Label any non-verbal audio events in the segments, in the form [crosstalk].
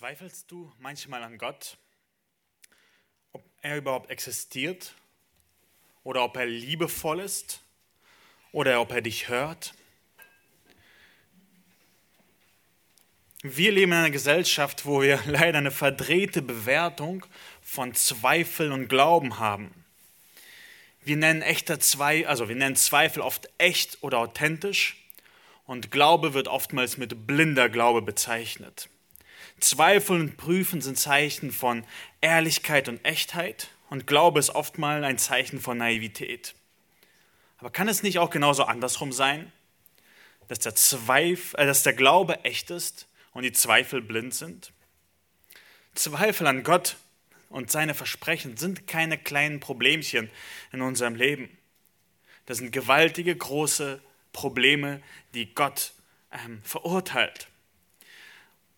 Zweifelst du manchmal an Gott, ob er überhaupt existiert oder ob er liebevoll ist oder ob er dich hört? Wir leben in einer Gesellschaft, wo wir [laughs] leider eine verdrehte Bewertung von Zweifel und Glauben haben. Wir nennen echter Zweifel, also wir nennen Zweifel oft echt oder authentisch und Glaube wird oftmals mit blinder Glaube bezeichnet. Zweifeln und Prüfen sind Zeichen von Ehrlichkeit und Echtheit und Glaube ist oftmals ein Zeichen von Naivität. Aber kann es nicht auch genauso andersrum sein, dass der, Zweifel, äh, dass der Glaube echt ist und die Zweifel blind sind? Zweifel an Gott und seine Versprechen sind keine kleinen Problemchen in unserem Leben. Das sind gewaltige, große Probleme, die Gott ähm, verurteilt.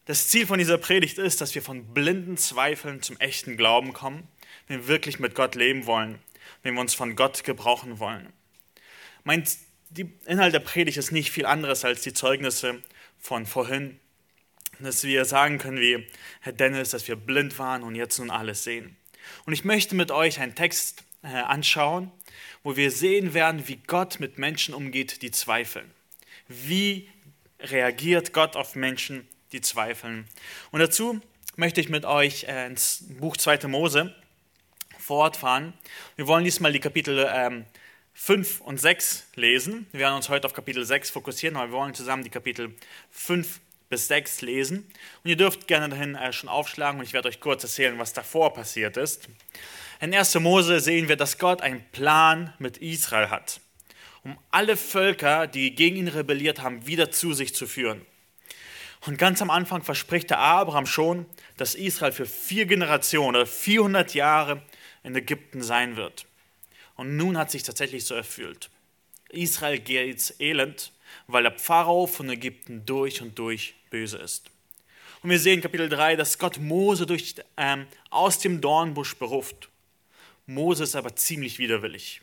Das Ziel von dieser Predigt ist, dass wir von blinden Zweifeln zum echten Glauben kommen, wenn wir wirklich mit Gott leben wollen, wenn wir uns von Gott gebrauchen wollen. Mein die Inhalt der Predigt ist nicht viel anderes als die Zeugnisse von vorhin, dass wir sagen können wie Herr Dennis, dass wir blind waren und jetzt nun alles sehen. Und ich möchte mit euch einen Text äh, anschauen, wo wir sehen werden, wie Gott mit Menschen umgeht, die zweifeln. Wie reagiert Gott auf Menschen, die zweifeln. Und dazu möchte ich mit euch äh, ins Buch 2. Mose fortfahren. Wir wollen diesmal die Kapitel ähm, 5 und 6 lesen. Wir werden uns heute auf Kapitel 6 fokussieren, aber wir wollen zusammen die Kapitel 5 bis 6 lesen. Und ihr dürft gerne dahin äh, schon aufschlagen und ich werde euch kurz erzählen, was davor passiert ist. In 1. Mose sehen wir, dass Gott einen Plan mit Israel hat, um alle Völker, die gegen ihn rebelliert haben, wieder zu sich zu führen. Und ganz am Anfang verspricht der Abraham schon, dass Israel für vier Generationen oder 400 Jahre in Ägypten sein wird. Und nun hat sich tatsächlich so erfüllt. Israel geht elend, weil der Pharao von Ägypten durch und durch böse ist. Und wir sehen in Kapitel 3, dass Gott Mose durch, ähm, aus dem Dornbusch beruft. Mose ist aber ziemlich widerwillig.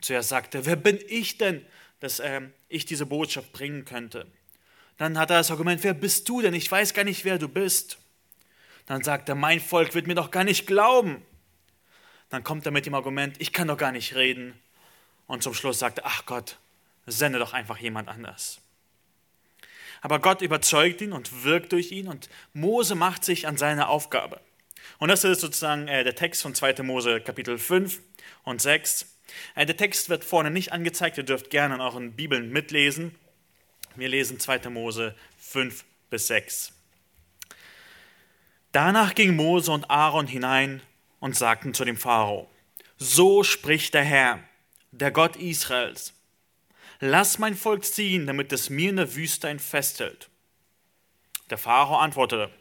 Zuerst sagt er, wer bin ich denn, dass ähm, ich diese Botschaft bringen könnte? Dann hat er das Argument, wer bist du denn? Ich weiß gar nicht, wer du bist. Dann sagt er, mein Volk wird mir doch gar nicht glauben. Dann kommt er mit dem Argument, ich kann doch gar nicht reden. Und zum Schluss sagt er, ach Gott, sende doch einfach jemand anders. Aber Gott überzeugt ihn und wirkt durch ihn und Mose macht sich an seine Aufgabe. Und das ist sozusagen äh, der Text von 2. Mose Kapitel 5 und 6. Äh, der Text wird vorne nicht angezeigt, ihr dürft gerne in euren Bibeln mitlesen. Wir lesen 2. Mose 5 bis 6. Danach ging Mose und Aaron hinein und sagten zu dem Pharao, so spricht der Herr, der Gott Israels, lass mein Volk ziehen, damit es mir in der Wüste ein Fest hält. Der Pharao antwortete,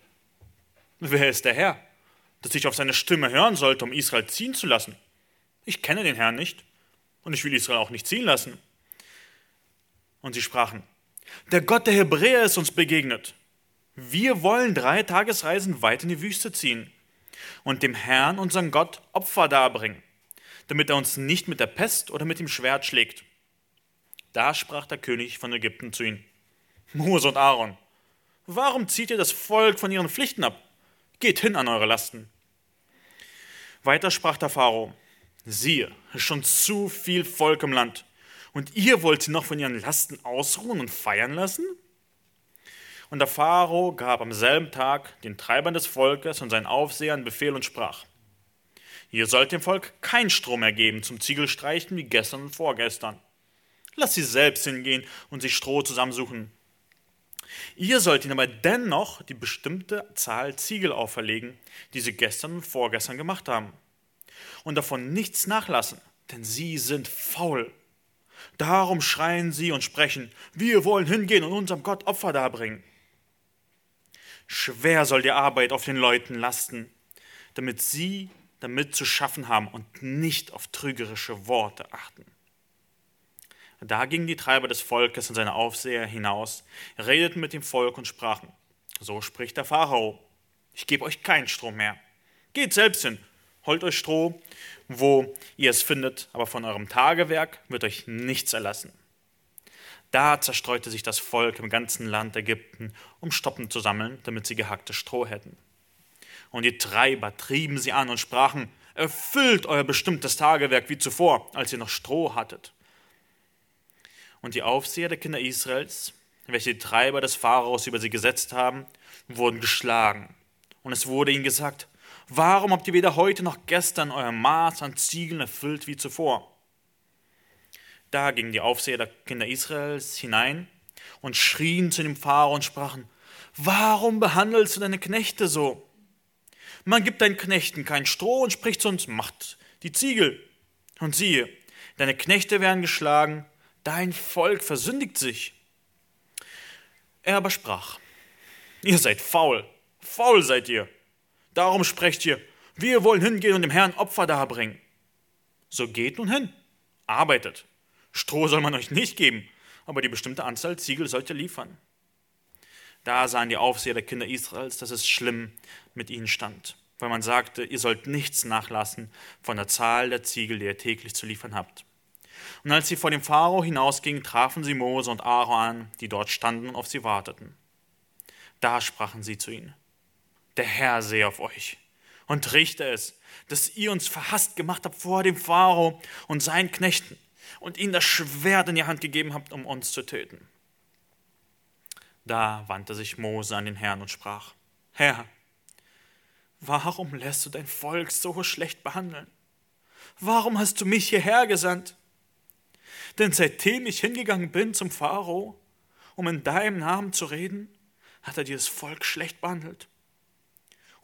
wer ist der Herr, dass ich auf seine Stimme hören sollte, um Israel ziehen zu lassen? Ich kenne den Herrn nicht und ich will Israel auch nicht ziehen lassen. Und sie sprachen, der Gott der Hebräer ist uns begegnet. Wir wollen drei Tagesreisen weit in die Wüste ziehen und dem Herrn, unseren Gott, Opfer darbringen, damit er uns nicht mit der Pest oder mit dem Schwert schlägt. Da sprach der König von Ägypten zu ihnen, Mose und Aaron, warum zieht ihr das Volk von ihren Pflichten ab? Geht hin an eure Lasten. Weiter sprach der Pharao, siehe, schon zu viel Volk im Land und ihr wollt sie noch von ihren Lasten ausruhen und feiern lassen? Und der Pharao gab am selben Tag den Treibern des Volkes und seinen Aufsehern Befehl und sprach: Ihr sollt dem Volk kein Strom mehr geben zum Ziegelstreichen wie gestern und vorgestern. Lasst sie selbst hingehen und sich Stroh zusammensuchen. Ihr sollt ihnen aber dennoch die bestimmte Zahl Ziegel auferlegen, die sie gestern und vorgestern gemacht haben. Und davon nichts nachlassen, denn sie sind faul. Darum schreien sie und sprechen, wir wollen hingehen und unserem Gott Opfer darbringen. Schwer soll die Arbeit auf den Leuten lasten, damit sie damit zu schaffen haben und nicht auf trügerische Worte achten. Da gingen die Treiber des Volkes und seine Aufseher hinaus, redeten mit dem Volk und sprachen, so spricht der Pharao, ich gebe euch keinen Strom mehr. Geht selbst hin, holt euch Stroh wo ihr es findet, aber von eurem Tagewerk wird euch nichts erlassen. Da zerstreute sich das Volk im ganzen Land Ägypten, um Stoppen zu sammeln, damit sie gehacktes Stroh hätten. Und die Treiber trieben sie an und sprachen, erfüllt euer bestimmtes Tagewerk wie zuvor, als ihr noch Stroh hattet. Und die Aufseher der Kinder Israels, welche die Treiber des Pharaos über sie gesetzt haben, wurden geschlagen. Und es wurde ihnen gesagt, warum habt ihr weder heute noch gestern euer Maß an Ziegeln erfüllt wie zuvor? Da gingen die Aufseher der Kinder Israels hinein und schrien zu dem Pharao und sprachen, warum behandelst du deine Knechte so? Man gibt deinen Knechten kein Stroh und spricht zu uns, macht die Ziegel. Und siehe, deine Knechte werden geschlagen, dein Volk versündigt sich. Er aber sprach, ihr seid faul, faul seid ihr. Darum sprecht ihr, wir wollen hingehen und dem Herrn Opfer darbringen. So geht nun hin, arbeitet Stroh soll man euch nicht geben, aber die bestimmte Anzahl Ziegel sollt ihr liefern. Da sahen die Aufseher der Kinder Israels, dass es schlimm mit ihnen stand, weil man sagte, ihr sollt nichts nachlassen von der Zahl der Ziegel, die ihr täglich zu liefern habt. Und als sie vor dem Pharao hinausgingen, trafen sie Mose und Aaron an, die dort standen und auf sie warteten. Da sprachen sie zu ihnen, der Herr sehe auf euch und richte es, dass ihr uns verhasst gemacht habt vor dem Pharao und seinen Knechten und ihnen das Schwert in die Hand gegeben habt, um uns zu töten. Da wandte sich Mose an den Herrn und sprach, Herr, warum lässt du dein Volk so schlecht behandeln? Warum hast du mich hierher gesandt? Denn seitdem ich hingegangen bin zum Pharao, um in deinem Namen zu reden, hat er dir das Volk schlecht behandelt.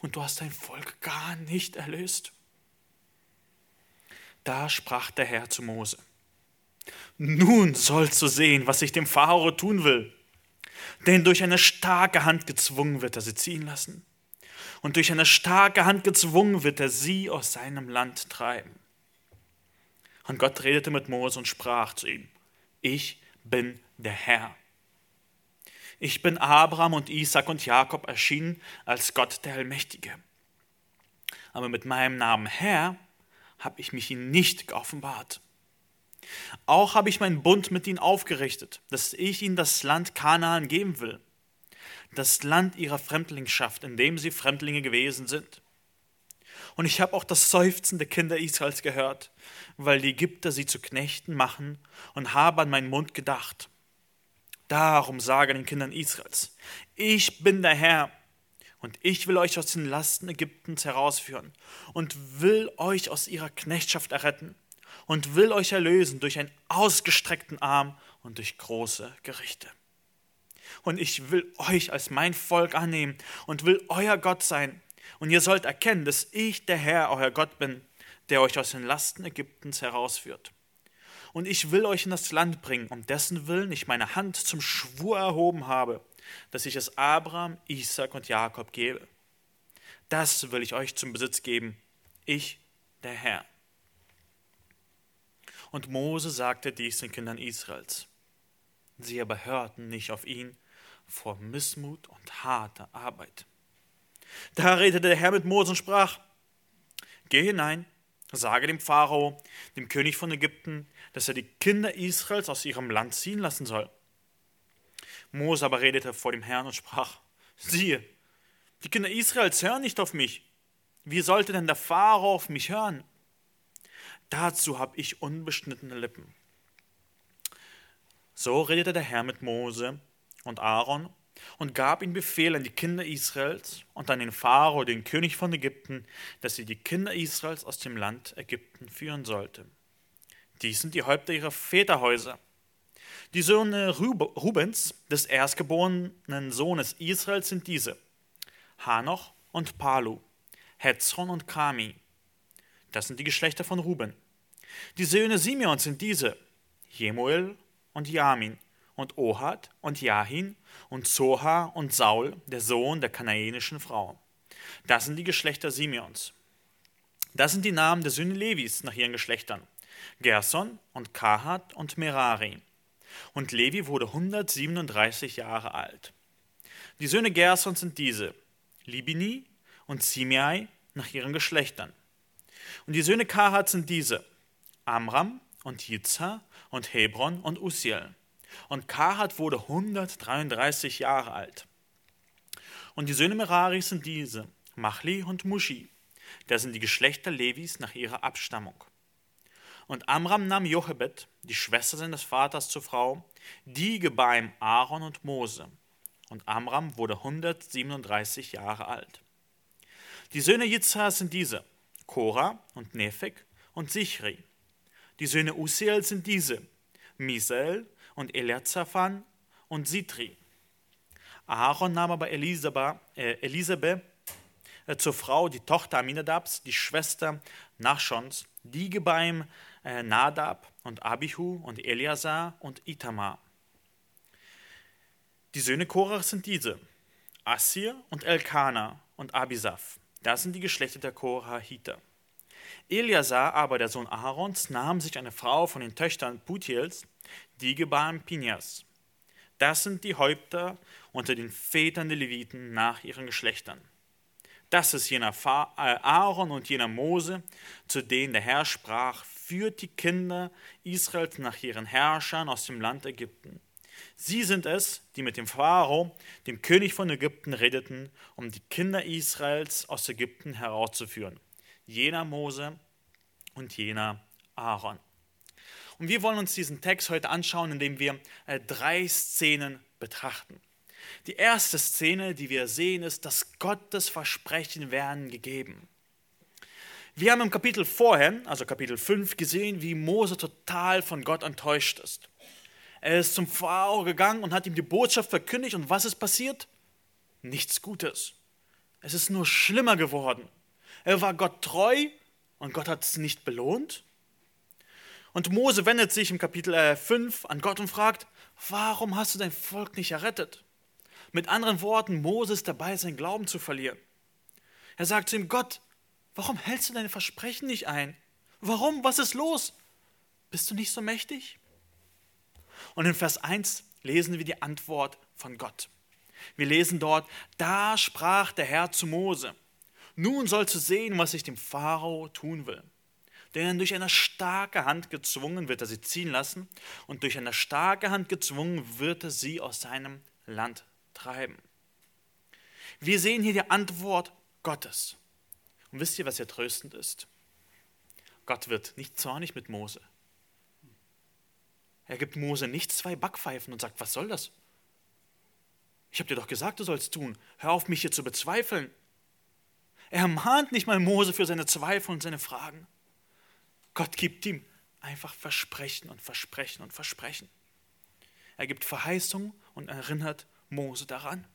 Und du hast dein Volk gar nicht erlöst. Da sprach der Herr zu Mose, nun sollst du sehen, was ich dem Pharao tun will. Denn durch eine starke Hand gezwungen wird er sie ziehen lassen. Und durch eine starke Hand gezwungen wird er sie aus seinem Land treiben. Und Gott redete mit Mose und sprach zu ihm, ich bin der Herr. Ich bin Abraham und Isaac und Jakob erschienen als Gott der Allmächtige. Aber mit meinem Namen Herr habe ich mich ihnen nicht geoffenbart. Auch habe ich meinen Bund mit ihnen aufgerichtet, dass ich ihnen das Land Kanaan geben will, das Land ihrer Fremdlingschaft, in dem sie Fremdlinge gewesen sind. Und ich habe auch das Seufzen der Kinder Israels gehört, weil die Ägypter sie zu Knechten machen und habe an meinen Mund gedacht. Darum sage den Kindern Israels, ich bin der Herr, und ich will euch aus den Lasten Ägyptens herausführen und will euch aus ihrer Knechtschaft erretten und will euch erlösen durch einen ausgestreckten Arm und durch große Gerichte. Und ich will euch als mein Volk annehmen und will euer Gott sein. Und ihr sollt erkennen, dass ich der Herr, euer Gott bin, der euch aus den Lasten Ägyptens herausführt. Und ich will euch in das Land bringen, um dessen Willen ich meine Hand zum Schwur erhoben habe, dass ich es Abraham, Isaac und Jakob gebe. Das will ich euch zum Besitz geben, ich, der Herr. Und Mose sagte dies den Kindern Israels. Sie aber hörten nicht auf ihn vor Missmut und harter Arbeit. Da redete der Herr mit Mose und sprach, Geh hinein, sage dem Pharao, dem König von Ägypten, dass er die Kinder Israels aus ihrem Land ziehen lassen soll. Mose aber redete vor dem Herrn und sprach, siehe, die Kinder Israels hören nicht auf mich. Wie sollte denn der Pharao auf mich hören? Dazu habe ich unbeschnittene Lippen. So redete der Herr mit Mose und Aaron und gab ihnen Befehl an die Kinder Israels und an den Pharao, den König von Ägypten, dass sie die Kinder Israels aus dem Land Ägypten führen sollte. Dies sind die Häupter ihrer Väterhäuser. Die Söhne Rubens, des erstgeborenen Sohnes Israels, sind diese: Hanoch und Palu, Hetzron und Kami. Das sind die Geschlechter von Ruben. Die Söhne Simeons sind diese: Jemuel und Jamin und Ohad und Jahin und Zoha und Saul, der Sohn der kanaänischen Frau. Das sind die Geschlechter Simeons. Das sind die Namen der Söhne Levis nach ihren Geschlechtern: Gerson und Kahat und Merari. Und Levi wurde 137 Jahre alt. Die Söhne Gersons sind diese: Libini und Simei nach ihren Geschlechtern. Und die Söhne Kahat sind diese: Amram und Jizha und Hebron und Usiel. Und Kahat wurde 133 Jahre alt. Und die Söhne Merari sind diese, Machli und Mushi. Das sind die Geschlechter Levis nach ihrer Abstammung. Und Amram nahm Jochebed, die Schwester seines Vaters, zur Frau, die gebar ihm Aaron und Mose. Und Amram wurde 137 Jahre alt. Die Söhne Jitzhar sind diese, Korah und Nephek und Sichri. Die Söhne Usiel sind diese, Misael und Eliazaphan und Sitri. Aaron nahm aber Elisabeth, äh, Elisabeth äh, zur Frau, die Tochter Aminadabs, die Schwester Nachschons, die gebar ihm äh, Nadab und Abihu und Eliasar und Itamar. Die Söhne Korach sind diese: Assir und Elkana und Abisaf. Das sind die Geschlechter der Korahiter. Eliasar aber, der Sohn Aarons, nahm sich eine Frau von den Töchtern Putiels, die gebar Pinias. Das sind die Häupter unter den Vätern der Leviten nach ihren Geschlechtern. Das ist jener äh, Aaron und jener Mose, zu denen der Herr sprach, führt die Kinder Israels nach ihren Herrschern aus dem Land Ägypten. Sie sind es, die mit dem Pharao, dem König von Ägypten, redeten, um die Kinder Israels aus Ägypten herauszuführen. Jener Mose und jener Aaron. Und wir wollen uns diesen Text heute anschauen, indem wir äh, drei Szenen betrachten. Die erste Szene, die wir sehen, ist, dass Gottes Versprechen werden gegeben. Wir haben im Kapitel vorher, also Kapitel 5, gesehen, wie Mose total von Gott enttäuscht ist. Er ist zum Pharao gegangen und hat ihm die Botschaft verkündigt und was ist passiert? Nichts Gutes. Es ist nur schlimmer geworden. Er war Gott treu und Gott hat es nicht belohnt. Und Mose wendet sich im Kapitel 5 äh, an Gott und fragt, warum hast du dein Volk nicht errettet? Mit anderen Worten, Mose ist dabei, seinen Glauben zu verlieren. Er sagt zu ihm, Gott, warum hältst du deine Versprechen nicht ein? Warum? Was ist los? Bist du nicht so mächtig? Und in Vers 1 lesen wir die Antwort von Gott. Wir lesen dort, da sprach der Herr zu Mose, nun sollst du sehen, was ich dem Pharao tun will. Denn durch eine starke Hand gezwungen wird er sie ziehen lassen und durch eine starke Hand gezwungen wird er sie aus seinem Land treiben. Wir sehen hier die Antwort Gottes. Und wisst ihr, was hier tröstend ist? Gott wird nicht zornig mit Mose. Er gibt Mose nicht zwei Backpfeifen und sagt, was soll das? Ich habe dir doch gesagt, du sollst tun. Hör auf, mich hier zu bezweifeln. Er mahnt nicht mal Mose für seine Zweifel und seine Fragen. Gott gibt ihm einfach Versprechen und Versprechen und Versprechen. Er gibt Verheißung und erinnert Mose daran.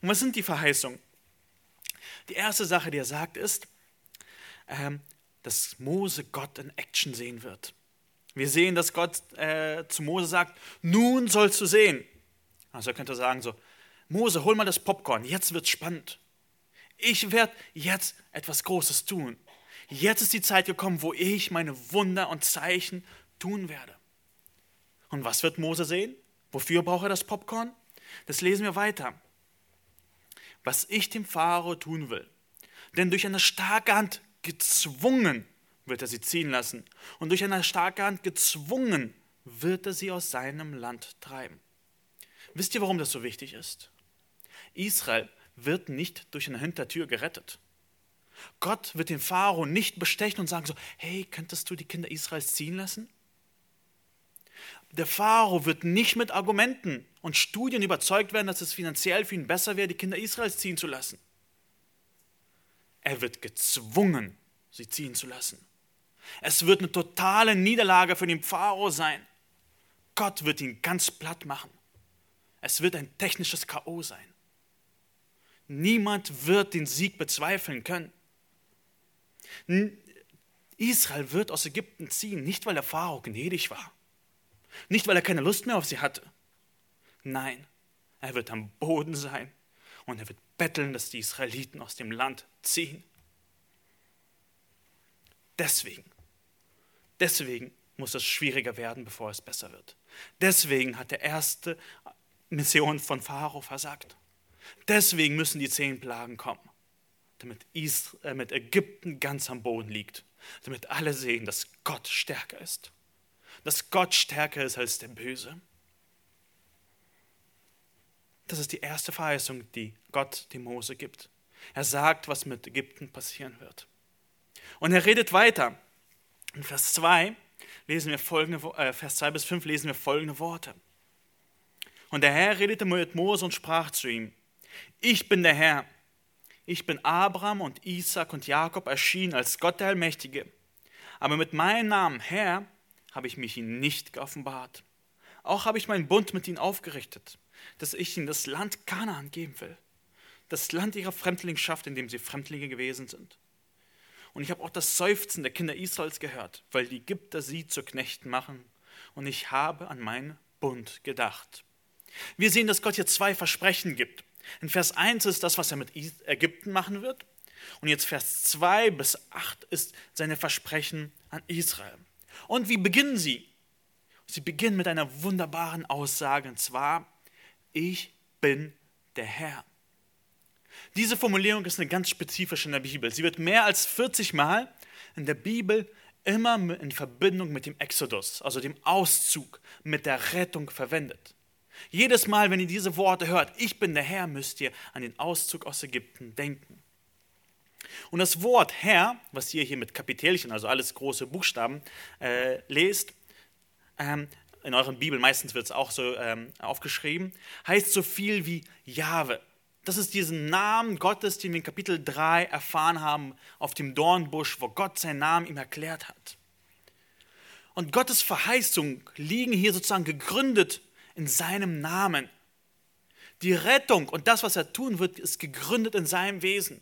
Und was sind die Verheißungen? Die erste Sache, die er sagt, ist, ähm, dass Mose Gott in Action sehen wird. Wir sehen, dass Gott äh, zu Mose sagt, nun sollst du sehen. Also er könnte sagen so, Mose, hol mal das Popcorn, jetzt wird's spannend. Ich werde jetzt etwas Großes tun. Jetzt ist die Zeit gekommen, wo ich meine Wunder und Zeichen tun werde. Und was wird Mose sehen? Wofür braucht er das Popcorn? Das lesen wir weiter. Was ich dem Pharao tun will. Denn durch eine starke Hand gezwungen wird er sie ziehen lassen. Und durch eine starke Hand gezwungen wird er sie aus seinem Land treiben. Wisst ihr, warum das so wichtig ist? Israel wird nicht durch eine Hintertür gerettet. Gott wird den Pharao nicht bestechen und sagen so, hey, könntest du die Kinder Israels ziehen lassen? Der Pharao wird nicht mit Argumenten und Studien überzeugt werden, dass es finanziell für ihn besser wäre, die Kinder Israels ziehen zu lassen. Er wird gezwungen, sie ziehen zu lassen. Es wird eine totale Niederlage für den Pharao sein. Gott wird ihn ganz platt machen. Es wird ein technisches K.O. sein. Niemand wird den Sieg bezweifeln können. Israel wird aus Ägypten ziehen, nicht weil der Pharao gnädig war, nicht weil er keine Lust mehr auf sie hatte. Nein, er wird am Boden sein und er wird betteln, dass die Israeliten aus dem Land ziehen. Deswegen, deswegen muss es schwieriger werden, bevor es besser wird. Deswegen hat der erste Mission von Pharao versagt. Deswegen müssen die zehn Plagen kommen damit, Israel, äh, damit Ägypten ganz am Boden liegt, damit alle sehen, dass Gott stärker ist, dass Gott stärker ist als der Böse. Das ist die erste Verheißung, die Gott dem Mose gibt. Er sagt, was mit Ägypten passieren wird. Und er redet weiter. In Vers 2 lesen wir folgende, äh, Vers 2 bis 5 lesen wir folgende Worte. Und der Herr redete mit Mose und sprach zu ihm, ich bin der Herr, ich bin Abraham und Isaac und Jakob erschienen als Gott der Allmächtige. Aber mit meinem Namen Herr habe ich mich ihnen nicht geoffenbart. Auch habe ich meinen Bund mit ihnen aufgerichtet, dass ich ihnen das Land Kanaan geben will, das Land ihrer Fremdlingschaft, in dem sie Fremdlinge gewesen sind. Und ich habe auch das Seufzen der Kinder Israels gehört, weil die Ägypter sie zu Knechten machen. Und ich habe an meinen Bund gedacht. Wir sehen, dass Gott hier zwei Versprechen gibt. In Vers 1 ist das, was er mit Ägypten machen wird. Und jetzt Vers 2 bis 8 ist seine Versprechen an Israel. Und wie beginnen sie? Sie beginnen mit einer wunderbaren Aussage, und zwar, ich bin der Herr. Diese Formulierung ist eine ganz spezifische in der Bibel. Sie wird mehr als 40 Mal in der Bibel immer in Verbindung mit dem Exodus, also dem Auszug, mit der Rettung verwendet. Jedes Mal, wenn ihr diese Worte hört, ich bin der Herr, müsst ihr an den Auszug aus Ägypten denken. Und das Wort Herr, was ihr hier mit Kapitelchen, also alles große Buchstaben, äh, lest, ähm, in euren Bibeln meistens wird es auch so ähm, aufgeschrieben, heißt so viel wie Jahwe. Das ist diesen Namen Gottes, den wir in Kapitel 3 erfahren haben, auf dem Dornbusch, wo Gott seinen Namen ihm erklärt hat. Und Gottes Verheißungen liegen hier sozusagen gegründet in seinem Namen. Die Rettung und das, was er tun wird, ist gegründet in seinem Wesen.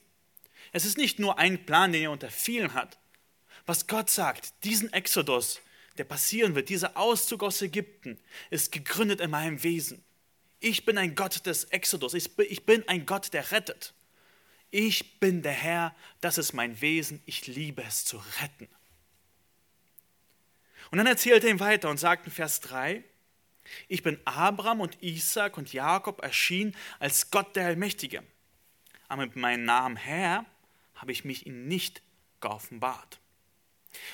Es ist nicht nur ein Plan, den er unter vielen hat. Was Gott sagt, diesen Exodus, der passieren wird, dieser Auszug aus Ägypten, ist gegründet in meinem Wesen. Ich bin ein Gott des Exodus. Ich bin ein Gott, der rettet. Ich bin der Herr, das ist mein Wesen. Ich liebe es zu retten. Und dann erzählt er ihm weiter und sagt in Vers 3, ich bin Abraham und Isaac und Jakob erschienen als Gott der Allmächtige. Aber mit meinem Namen Herr habe ich mich ihnen nicht geoffenbart.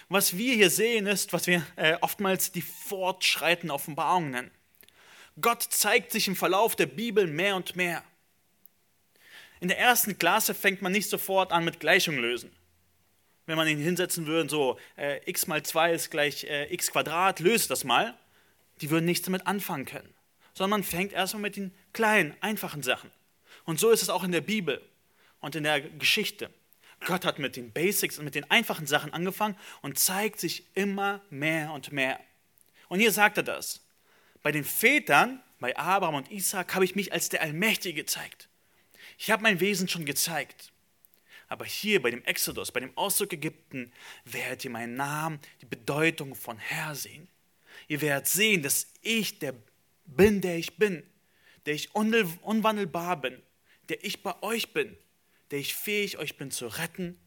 Was wir hier sehen ist, was wir äh, oftmals die fortschreitende Offenbarung nennen. Gott zeigt sich im Verlauf der Bibel mehr und mehr. In der ersten Klasse fängt man nicht sofort an mit Gleichung lösen. Wenn man ihn hinsetzen würde, so äh, x mal 2 ist gleich äh, x Quadrat, löst das mal, die würden nichts damit anfangen können. Sondern man fängt erstmal mit den kleinen, einfachen Sachen. Und so ist es auch in der Bibel und in der Geschichte. Gott hat mit den Basics und mit den einfachen Sachen angefangen und zeigt sich immer mehr und mehr. Und hier sagt er das. Bei den Vätern, bei Abraham und Isaac, habe ich mich als der Allmächtige gezeigt. Ich habe mein Wesen schon gezeigt. Aber hier bei dem Exodus, bei dem Auszug Ägypten, werdet ihr meinen Namen, die Bedeutung von Herr sehen. Ihr werdet sehen, dass ich der bin, der ich bin, der ich unwandelbar bin, der ich bei euch bin, der ich fähig euch bin zu retten.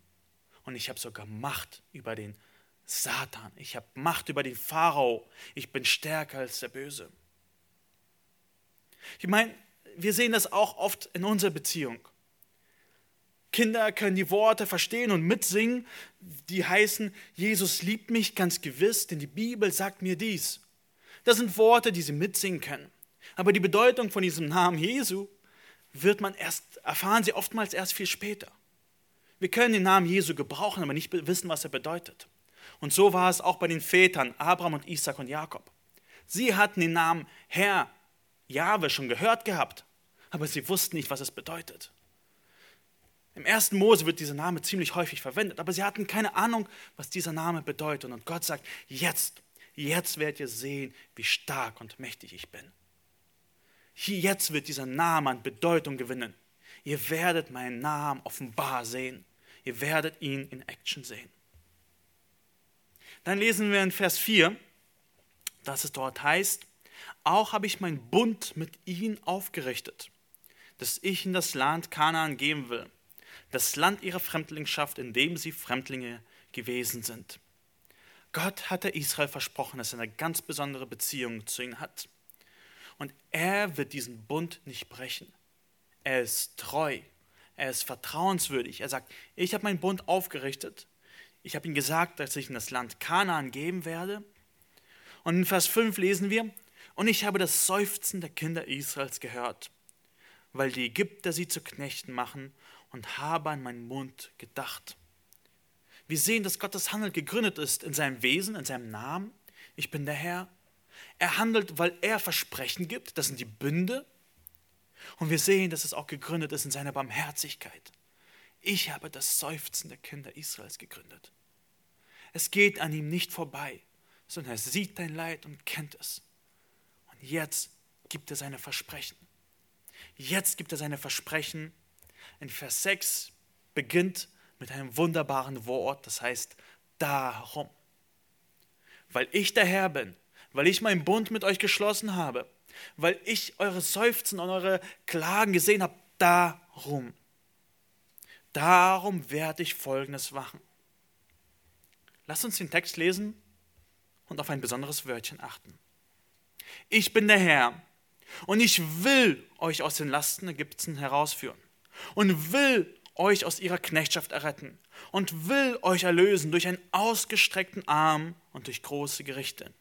Und ich habe sogar Macht über den Satan. Ich habe Macht über den Pharao. Ich bin stärker als der Böse. Ich meine, wir sehen das auch oft in unserer Beziehung. Kinder können die Worte verstehen und mitsingen, die heißen, Jesus liebt mich ganz gewiss, denn die Bibel sagt mir dies. Das sind Worte, die sie mitsingen können. Aber die Bedeutung von diesem Namen Jesu wird man erst, erfahren sie oftmals erst viel später. Wir können den Namen Jesu gebrauchen, aber nicht wissen, was er bedeutet. Und so war es auch bei den Vätern Abraham und Isaac und Jakob. Sie hatten den Namen Herr, Jahwe schon gehört gehabt, aber sie wussten nicht, was es bedeutet. Im ersten Mose wird dieser Name ziemlich häufig verwendet, aber sie hatten keine Ahnung, was dieser Name bedeutet. Und Gott sagt, jetzt, jetzt werdet ihr sehen, wie stark und mächtig ich bin. Jetzt wird dieser Name an Bedeutung gewinnen. Ihr werdet meinen Namen offenbar sehen. Ihr werdet ihn in Action sehen. Dann lesen wir in Vers 4, dass es dort heißt, auch habe ich meinen Bund mit ihnen aufgerichtet, dass ich in das Land Kanaan geben will, das Land ihrer Fremdlingschaft, in dem sie Fremdlinge gewesen sind. Gott hatte Israel versprochen, dass er eine ganz besondere Beziehung zu ihnen hat. Und er wird diesen Bund nicht brechen. Er ist treu, er ist vertrauenswürdig. Er sagt, ich habe meinen Bund aufgerichtet ich habe ihm gesagt, dass ich in das Land Kanaan geben werde. Und in Vers 5 lesen wir, und ich habe das Seufzen der Kinder Israels gehört, weil die Ägypter sie zu Knechten machen und habe an meinen Mund gedacht. Wir sehen, dass Gottes Handeln gegründet ist in seinem Wesen, in seinem Namen. Ich bin der Herr. Er handelt, weil er Versprechen gibt. Das sind die Bünde. Und wir sehen, dass es auch gegründet ist in seiner Barmherzigkeit. Ich habe das Seufzen der Kinder Israels gegründet. Es geht an ihm nicht vorbei, sondern er sieht dein Leid und kennt es. Und jetzt gibt er seine Versprechen. Jetzt gibt er seine Versprechen. In Vers 6 beginnt mit einem wunderbaren Wort, das heißt darum. Weil ich der Herr bin, weil ich meinen Bund mit euch geschlossen habe, weil ich eure Seufzen und eure Klagen gesehen habe, darum. Darum werde ich Folgendes machen. Lasst uns den Text lesen und auf ein besonderes Wörtchen achten. Ich bin der Herr und ich will euch aus den Lasten Ägypten herausführen und will euch aus ihrer Knechtschaft erretten und will euch erlösen durch einen ausgestreckten Arm und durch große Gerichte.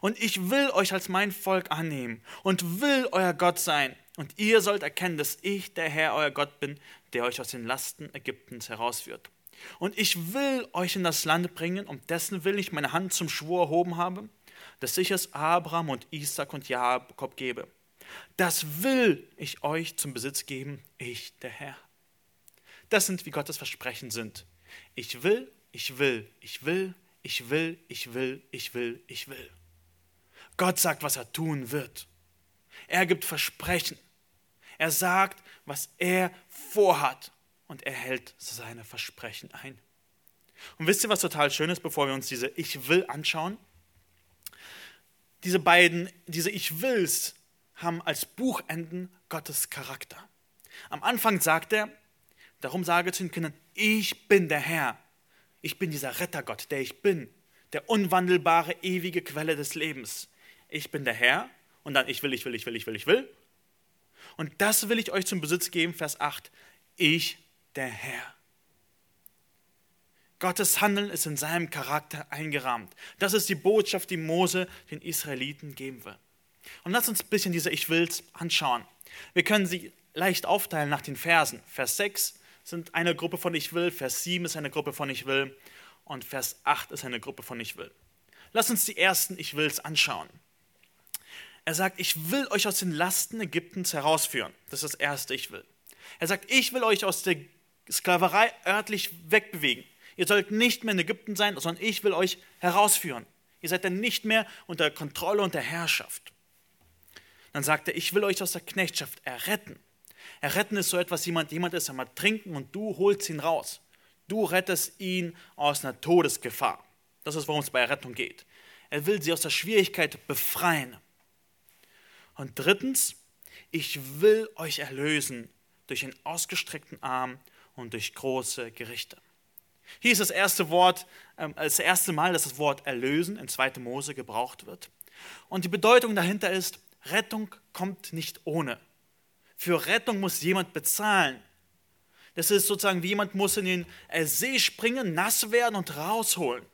Und ich will euch als mein Volk annehmen und will euer Gott sein. Und ihr sollt erkennen, dass ich der Herr euer Gott bin, der euch aus den Lasten Ägyptens herausführt. Und ich will euch in das Land bringen, um dessen will ich meine Hand zum Schwur erhoben habe, dass ich es Abraham und Isaac und Jakob gebe. Das will ich euch zum Besitz geben, ich der Herr. Das sind, wie Gottes Versprechen sind. Ich will, ich will, ich will, ich will, ich will, ich will, ich will. Gott sagt, was er tun wird. Er gibt Versprechen. Er sagt, was er vorhat. Und er hält seine Versprechen ein. Und wisst ihr, was total schön ist, bevor wir uns diese Ich will anschauen? Diese beiden, diese Ich wills haben als Buchenden Gottes Charakter. Am Anfang sagt er, darum sage zu den Kindern, ich bin der Herr. Ich bin dieser Rettergott, der ich bin, der unwandelbare, ewige Quelle des Lebens. Ich bin der Herr und dann ich will, ich will, ich will, ich will, ich will. Und das will ich euch zum Besitz geben, Vers 8. Ich, der Herr. Gottes Handeln ist in seinem Charakter eingerahmt. Das ist die Botschaft, die Mose den Israeliten geben will. Und lass uns ein bisschen diese Ich Wills anschauen. Wir können sie leicht aufteilen nach den Versen. Vers 6 sind eine Gruppe von Ich will, Vers 7 ist eine Gruppe von Ich will und Vers 8 ist eine Gruppe von Ich will. Lass uns die ersten Ich Wills anschauen. Er sagt, ich will euch aus den Lasten Ägyptens herausführen. Das ist das erste Ich will. Er sagt, ich will euch aus der Sklaverei örtlich wegbewegen. Ihr sollt nicht mehr in Ägypten sein, sondern ich will euch herausführen. Ihr seid dann nicht mehr unter Kontrolle und der Herrschaft. Dann sagt er, ich will euch aus der Knechtschaft erretten. Erretten ist so etwas, jemand, jemand ist einmal trinken und du holst ihn raus. Du rettest ihn aus einer Todesgefahr. Das ist, worum es bei Errettung geht. Er will sie aus der Schwierigkeit befreien. Und drittens, ich will euch erlösen durch einen ausgestreckten Arm und durch große Gerichte. Hier ist das erste Wort, ähm, das erste Mal, dass das Wort erlösen in 2. Mose gebraucht wird. Und die Bedeutung dahinter ist, Rettung kommt nicht ohne. Für Rettung muss jemand bezahlen. Das ist sozusagen wie jemand muss in den See springen, nass werden und rausholen.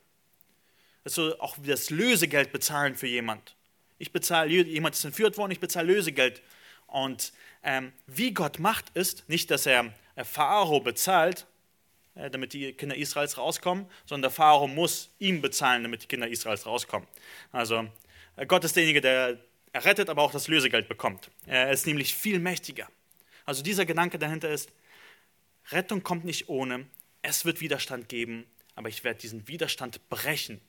Also auch das Lösegeld bezahlen für jemand. Ich bezahle, jemand ist entführt worden, ich bezahle Lösegeld. Und ähm, wie Gott macht, ist nicht, dass er äh, Pharao bezahlt, äh, damit die Kinder Israels rauskommen, sondern der Pharao muss ihm bezahlen, damit die Kinder Israels rauskommen. Also äh, Gott ist derjenige, der errettet, aber auch das Lösegeld bekommt. Er ist nämlich viel mächtiger. Also dieser Gedanke dahinter ist, Rettung kommt nicht ohne, es wird Widerstand geben, aber ich werde diesen Widerstand brechen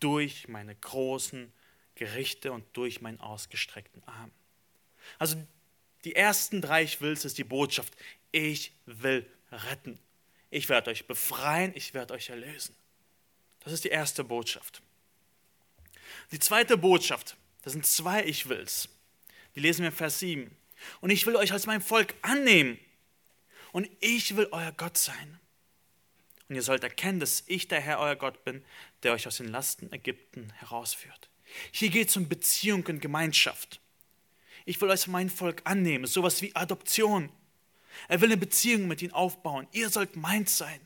durch meine großen Gerichte und durch meinen ausgestreckten Arm. Also die ersten drei Ich wills ist die Botschaft, ich will retten. Ich werde euch befreien, ich werde euch erlösen. Das ist die erste Botschaft. Die zweite Botschaft, das sind zwei Ich wills. Die lesen wir in Vers 7. Und ich will euch als mein Volk annehmen. Und ich will euer Gott sein. Und ihr sollt erkennen, dass ich der Herr euer Gott bin, der euch aus den Lasten Ägypten herausführt. Hier geht es um Beziehung und Gemeinschaft. Ich will euch als mein Volk annehmen, sowas wie Adoption. Er will eine Beziehung mit ihnen aufbauen. Ihr sollt meins sein.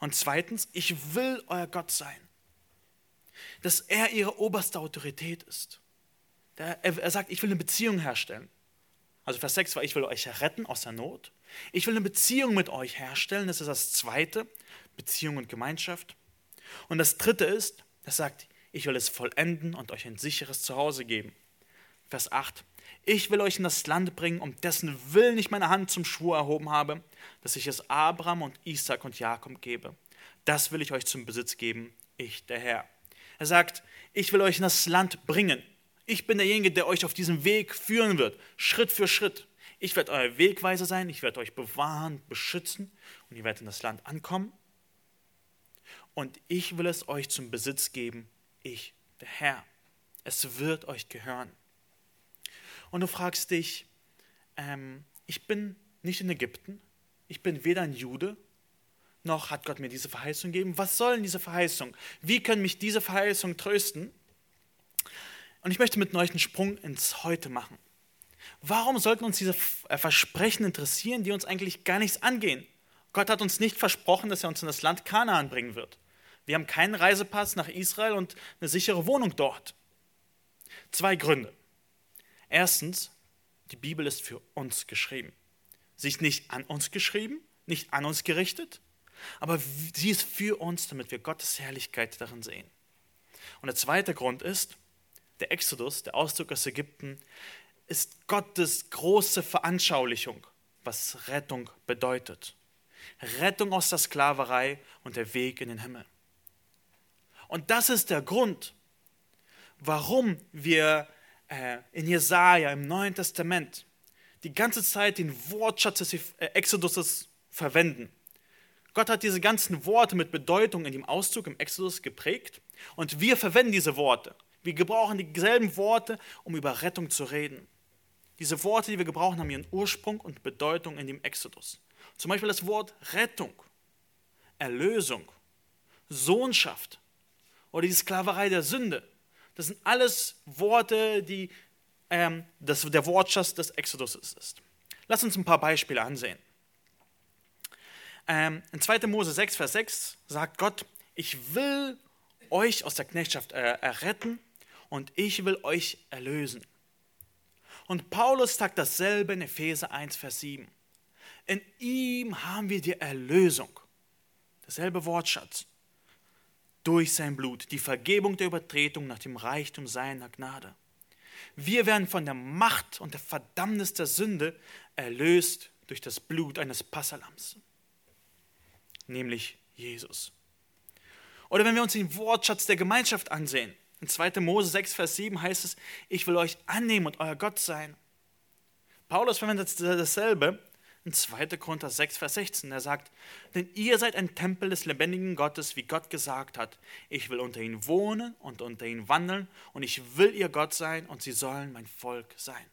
Und zweitens, ich will euer Gott sein dass er ihre oberste Autorität ist. Er sagt, ich will eine Beziehung herstellen. Also Vers 6 war, ich will euch retten aus der Not. Ich will eine Beziehung mit euch herstellen. Das ist das zweite, Beziehung und Gemeinschaft. Und das dritte ist, er sagt, ich will es vollenden und euch ein sicheres Zuhause geben. Vers 8, ich will euch in das Land bringen, um dessen Willen ich meine Hand zum Schwur erhoben habe, dass ich es Abraham und Isaac und Jakob gebe. Das will ich euch zum Besitz geben, ich der Herr. Er sagt, ich will euch in das Land bringen. Ich bin derjenige, der euch auf diesem Weg führen wird, Schritt für Schritt. Ich werde euer Wegweiser sein, ich werde euch bewahren, beschützen und ihr werdet in das Land ankommen. Und ich will es euch zum Besitz geben, ich, der Herr. Es wird euch gehören. Und du fragst dich, ähm, ich bin nicht in Ägypten, ich bin weder ein Jude, noch hat Gott mir diese Verheißung gegeben. Was sollen diese Verheißungen? Wie können mich diese Verheißungen trösten? Und ich möchte mit euch einen Sprung ins Heute machen. Warum sollten uns diese äh, Versprechen interessieren, die uns eigentlich gar nichts angehen? Gott hat uns nicht versprochen, dass er uns in das Land Kanaan bringen wird. Wir haben keinen Reisepass nach Israel und eine sichere Wohnung dort. Zwei Gründe. Erstens, die Bibel ist für uns geschrieben. Sie ist nicht an uns geschrieben, nicht an uns gerichtet, aber sie ist für uns, damit wir Gottes Herrlichkeit darin sehen. Und der zweite Grund ist, der Exodus, der Auszug aus Ägypten, ist Gottes große Veranschaulichung, was Rettung bedeutet. Rettung aus der Sklaverei und der Weg in den Himmel. Und das ist der Grund, warum wir äh, in Jesaja im Neuen Testament die ganze Zeit den Wortschatz des äh, Exodus verwenden. Gott hat diese ganzen Worte mit Bedeutung in dem Auszug im Exodus geprägt und wir verwenden diese Worte. Wir gebrauchen dieselben Worte, um über Rettung zu reden. Diese Worte, die wir gebrauchen, haben ihren Ursprung und Bedeutung in dem Exodus. Zum Beispiel das Wort Rettung, Erlösung, Sohnschaft oder die Sklaverei der Sünde. Das sind alles Worte, die ähm, das, der Wortschatz des Exodus ist. Lass uns ein paar Beispiele ansehen. Ähm, in 2. Mose 6, Vers 6 sagt Gott, ich will euch aus der Knechtschaft äh, erretten und ich will euch erlösen. Und Paulus sagt dasselbe in Epheser 1, Vers 7. In ihm haben wir die Erlösung. Dasselbe Wortschatz. Durch sein Blut, die Vergebung der Übertretung nach dem Reichtum seiner Gnade. Wir werden von der Macht und der Verdammnis der Sünde erlöst durch das Blut eines Passalams nämlich Jesus. Oder wenn wir uns den Wortschatz der Gemeinschaft ansehen, in 2. Mose 6, Vers 7 heißt es, ich will euch annehmen und euer Gott sein. Paulus verwendet dasselbe in 2. Korinther 6, Vers 16. Er sagt, denn ihr seid ein Tempel des lebendigen Gottes, wie Gott gesagt hat. Ich will unter ihnen wohnen und unter ihnen wandeln und ich will ihr Gott sein und sie sollen mein Volk sein.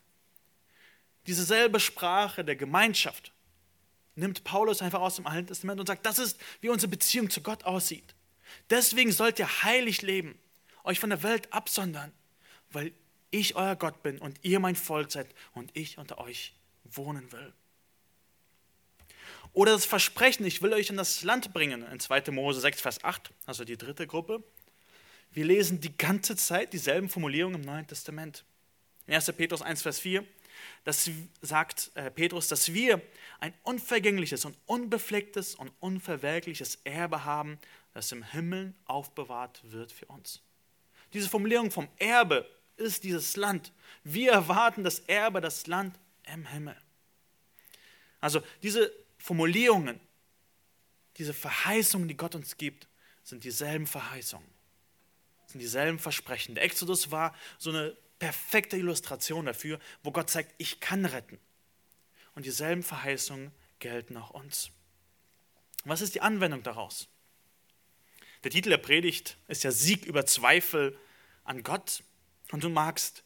Diese selbe Sprache der Gemeinschaft nimmt Paulus einfach aus dem Alten Testament und sagt, das ist, wie unsere Beziehung zu Gott aussieht. Deswegen sollt ihr heilig leben, euch von der Welt absondern, weil ich euer Gott bin und ihr mein Volk seid und ich unter euch wohnen will. Oder das Versprechen, ich will euch in das Land bringen, in 2. Mose 6, Vers 8, also die dritte Gruppe. Wir lesen die ganze Zeit dieselben Formulierungen im Neuen Testament. In 1. Petrus 1, Vers 4, das sagt äh, Petrus, dass wir ein unvergängliches und unbeflecktes und unverwelkliches Erbe haben, das im Himmel aufbewahrt wird für uns. Diese Formulierung vom Erbe ist dieses Land. Wir erwarten das Erbe, das Land im Himmel. Also diese Formulierungen, diese Verheißungen, die Gott uns gibt, sind dieselben Verheißungen, sind dieselben Versprechen. Der Exodus war so eine perfekte Illustration dafür, wo Gott sagt, ich kann retten. Und dieselben Verheißungen gelten auch uns. Was ist die Anwendung daraus? Der Titel der Predigt ist ja Sieg über Zweifel an Gott. Und du magst,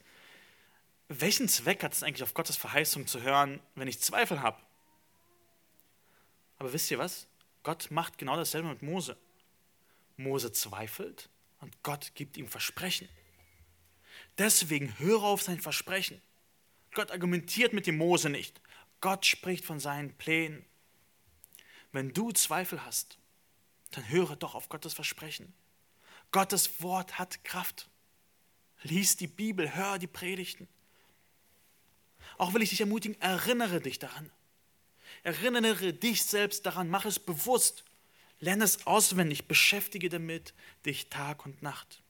welchen Zweck hat es eigentlich auf Gottes Verheißung zu hören, wenn ich Zweifel habe? Aber wisst ihr was? Gott macht genau dasselbe mit Mose. Mose zweifelt und Gott gibt ihm Versprechen. Deswegen höre auf sein Versprechen. Gott argumentiert mit dem Mose nicht. Gott spricht von seinen Plänen. Wenn du Zweifel hast, dann höre doch auf Gottes Versprechen. Gottes Wort hat Kraft. Lies die Bibel, hör die Predigten. Auch will ich dich ermutigen, erinnere dich daran. Erinnere dich selbst daran, mach es bewusst. Lerne es auswendig, beschäftige damit dich Tag und Nacht.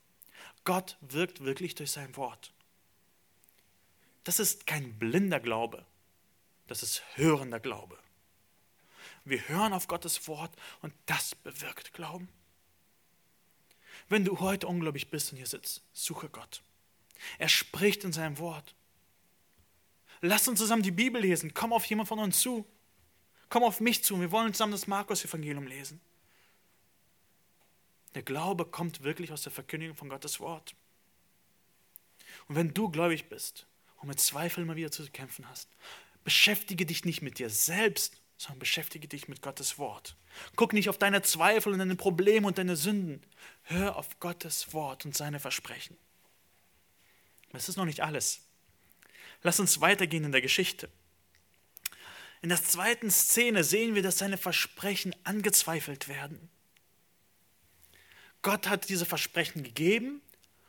Gott wirkt wirklich durch sein Wort. Das ist kein blinder Glaube, das ist hörender Glaube. Wir hören auf Gottes Wort und das bewirkt Glauben. Wenn du heute ungläubig bist und hier sitzt, suche Gott. Er spricht in seinem Wort. Lass uns zusammen die Bibel lesen. Komm auf jemand von uns zu. Komm auf mich zu. Wir wollen zusammen das Markus-Evangelium lesen. Der Glaube kommt wirklich aus der Verkündigung von Gottes Wort. Und wenn du gläubig bist und mit Zweifeln immer wieder zu kämpfen hast, beschäftige dich nicht mit dir selbst, sondern beschäftige dich mit Gottes Wort. Guck nicht auf deine Zweifel und deine Probleme und deine Sünden. Hör auf Gottes Wort und seine Versprechen. Das ist noch nicht alles. Lass uns weitergehen in der Geschichte. In der zweiten Szene sehen wir, dass seine Versprechen angezweifelt werden. Gott hat diese Versprechen gegeben.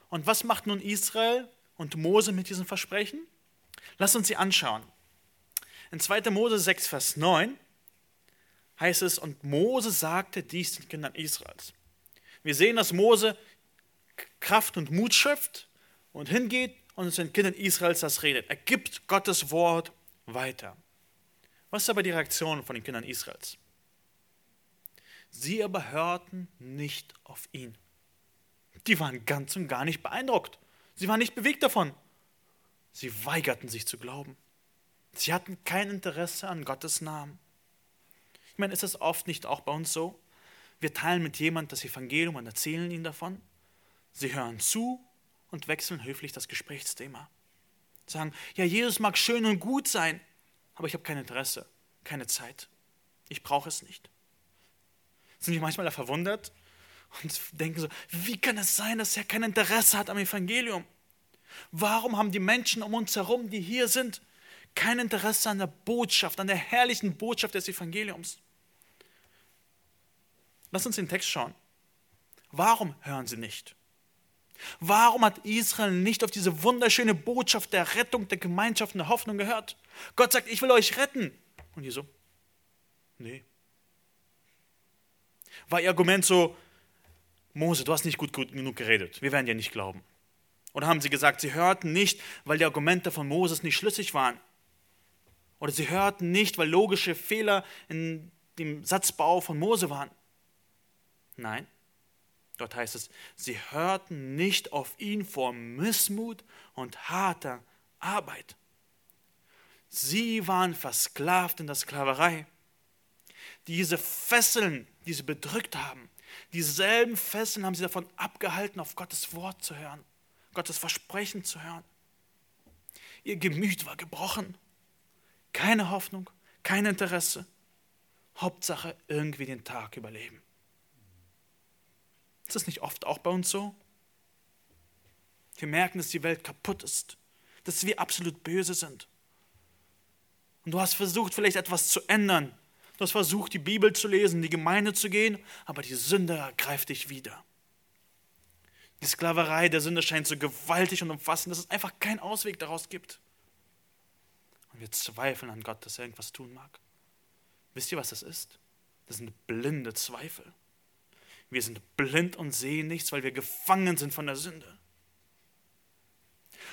Und was macht nun Israel und Mose mit diesen Versprechen? Lass uns sie anschauen. In 2. Mose 6, Vers 9 heißt es, und Mose sagte dies den Kindern Israels. Wir sehen, dass Mose Kraft und Mut schöpft und hingeht und zu den Kindern Israels das redet. Er gibt Gottes Wort weiter. Was ist aber die Reaktion von den Kindern Israels? Sie aber hörten nicht auf ihn. Die waren ganz und gar nicht beeindruckt. Sie waren nicht bewegt davon. Sie weigerten sich zu glauben. Sie hatten kein Interesse an Gottes Namen. Ich meine, ist es oft nicht auch bei uns so? Wir teilen mit jemandem das Evangelium und erzählen ihnen davon. Sie hören zu und wechseln höflich das Gesprächsthema. Sagen, ja, Jesus mag schön und gut sein, aber ich habe kein Interesse, keine Zeit. Ich brauche es nicht. Sind wir manchmal verwundert und denken so, wie kann es sein, dass er kein Interesse hat am Evangelium? Warum haben die Menschen um uns herum, die hier sind, kein Interesse an der Botschaft, an der herrlichen Botschaft des Evangeliums? Lass uns den Text schauen. Warum hören sie nicht? Warum hat Israel nicht auf diese wunderschöne Botschaft der Rettung, der Gemeinschaft und der Hoffnung gehört? Gott sagt, ich will euch retten. Und so, nee. War ihr Argument so, Mose, du hast nicht gut, gut genug geredet, wir werden dir nicht glauben. Oder haben sie gesagt, sie hörten nicht, weil die Argumente von Moses nicht schlüssig waren? Oder sie hörten nicht, weil logische Fehler in dem Satzbau von Mose waren? Nein, dort heißt es, sie hörten nicht auf ihn vor Missmut und harter Arbeit. Sie waren versklavt in der Sklaverei. Diese Fesseln, die sie bedrückt haben, dieselben Fesseln haben sie davon abgehalten, auf Gottes Wort zu hören, Gottes Versprechen zu hören. Ihr Gemüt war gebrochen. Keine Hoffnung, kein Interesse. Hauptsache irgendwie den Tag überleben. Ist das nicht oft auch bei uns so? Wir merken, dass die Welt kaputt ist, dass wir absolut böse sind. Und du hast versucht, vielleicht etwas zu ändern. Hast versucht, die Bibel zu lesen, in die Gemeinde zu gehen, aber die Sünde ergreift dich wieder. Die Sklaverei der Sünde scheint so gewaltig und umfassend, dass es einfach keinen Ausweg daraus gibt. Und wir zweifeln an Gott, dass er irgendwas tun mag. Wisst ihr, was das ist? Das sind blinde Zweifel. Wir sind blind und sehen nichts, weil wir gefangen sind von der Sünde.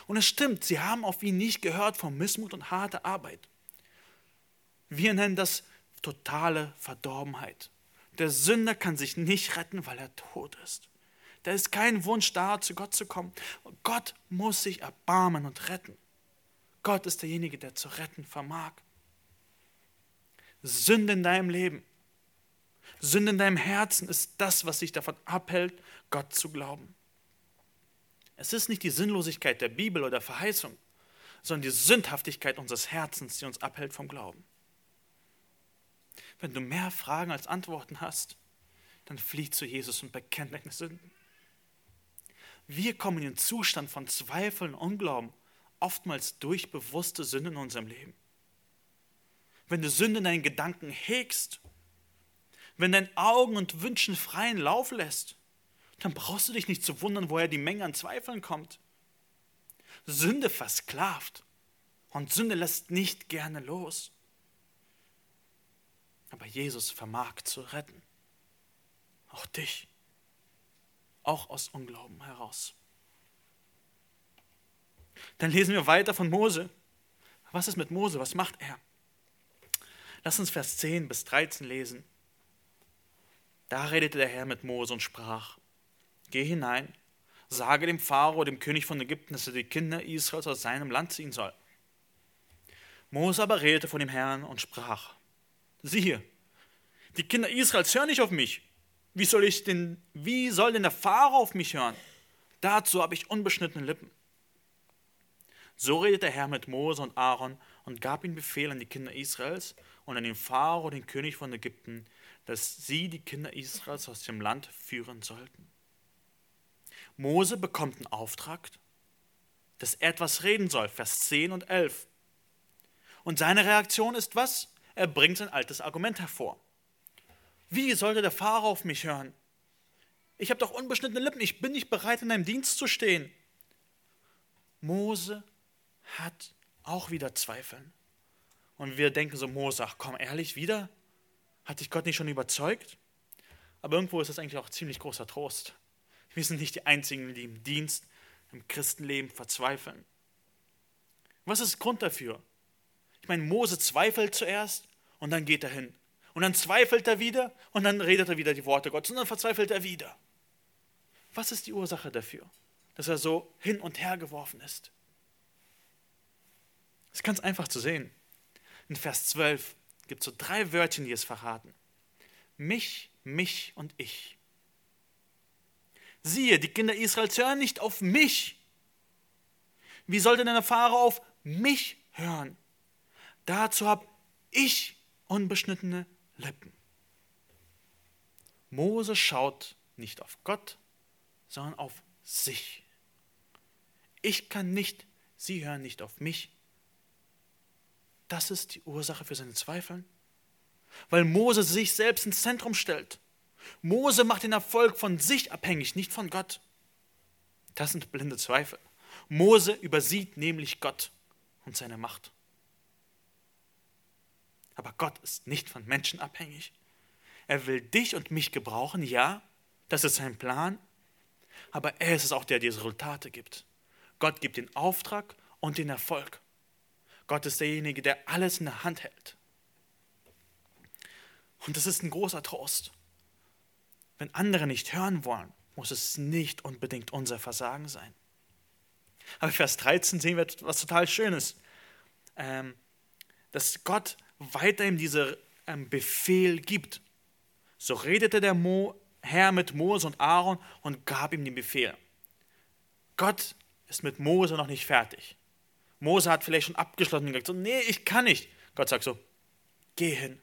Und es stimmt, sie haben auf ihn nicht gehört von Missmut und harter Arbeit. Wir nennen das totale Verdorbenheit. Der Sünder kann sich nicht retten, weil er tot ist. Da ist kein Wunsch da, zu Gott zu kommen. Gott muss sich erbarmen und retten. Gott ist derjenige, der zu retten vermag. Sünde in deinem Leben, Sünde in deinem Herzen ist das, was dich davon abhält, Gott zu glauben. Es ist nicht die Sinnlosigkeit der Bibel oder der Verheißung, sondern die Sündhaftigkeit unseres Herzens, die uns abhält vom Glauben. Wenn du mehr Fragen als Antworten hast, dann flieh zu Jesus und bekenn deine Sünden. Wir kommen in den Zustand von Zweifel und Unglauben oftmals durch bewusste Sünden in unserem Leben. Wenn du Sünde in deinen Gedanken hegst, wenn dein Augen und Wünschen freien Lauf lässt, dann brauchst du dich nicht zu wundern, woher die Menge an Zweifeln kommt. Sünde versklavt Und Sünde lässt nicht gerne los. Aber Jesus vermag zu retten. Auch dich. Auch aus Unglauben heraus. Dann lesen wir weiter von Mose. Was ist mit Mose? Was macht er? Lass uns Vers 10 bis 13 lesen. Da redete der Herr mit Mose und sprach: Geh hinein, sage dem Pharao, dem König von Ägypten, dass er die Kinder Israels aus seinem Land ziehen soll. Mose aber redete von dem Herrn und sprach: Siehe, die Kinder Israels hören nicht auf mich. Wie soll, ich denn, wie soll denn der Pharao auf mich hören? Dazu habe ich unbeschnittene Lippen. So redete der Herr mit Mose und Aaron und gab ihnen Befehl an die Kinder Israels und an den Pharao, den König von Ägypten, dass sie die Kinder Israels aus dem Land führen sollten. Mose bekommt einen Auftrag, dass er etwas reden soll, Vers 10 und 11. Und seine Reaktion ist was? Er bringt sein altes Argument hervor. Wie sollte der Pharao auf mich hören? Ich habe doch unbeschnittene Lippen, ich bin nicht bereit, in deinem Dienst zu stehen. Mose hat auch wieder Zweifeln. Und wir denken so, Mose, ach komm, ehrlich, wieder? Hat dich Gott nicht schon überzeugt? Aber irgendwo ist das eigentlich auch ziemlich großer Trost. Wir sind nicht die Einzigen, die im Dienst, im Christenleben verzweifeln. Was ist Grund dafür? Ich meine, Mose zweifelt zuerst und dann geht er hin. Und dann zweifelt er wieder und dann redet er wieder die Worte Gottes und dann verzweifelt er wieder. Was ist die Ursache dafür, dass er so hin und her geworfen ist? Das ist ganz einfach zu sehen. In Vers 12 gibt es so drei Wörtchen, die es verraten. Mich, mich und ich. Siehe, die Kinder Israels hören nicht auf mich. Wie sollte denn der Pharao auf mich hören? Dazu habe ich unbeschnittene Lippen. Mose schaut nicht auf Gott, sondern auf sich. Ich kann nicht, sie hören nicht auf mich. Das ist die Ursache für seine Zweifeln. Weil Mose sich selbst ins Zentrum stellt. Mose macht den Erfolg von sich abhängig, nicht von Gott. Das sind blinde Zweifel. Mose übersieht nämlich Gott und seine Macht. Aber Gott ist nicht von Menschen abhängig. Er will dich und mich gebrauchen, ja, das ist sein Plan, aber er ist es auch, der die Resultate gibt. Gott gibt den Auftrag und den Erfolg. Gott ist derjenige, der alles in der Hand hält. Und das ist ein großer Trost. Wenn andere nicht hören wollen, muss es nicht unbedingt unser Versagen sein. Aber Vers 13 sehen wir etwas total Schönes. Ähm, dass Gott weiterhin diesen ähm, Befehl gibt. So redete der Mo, Herr mit Mose und Aaron und gab ihm den Befehl. Gott ist mit Mose noch nicht fertig. Mose hat vielleicht schon abgeschlossen und gesagt, so, nee, ich kann nicht. Gott sagt so, geh hin.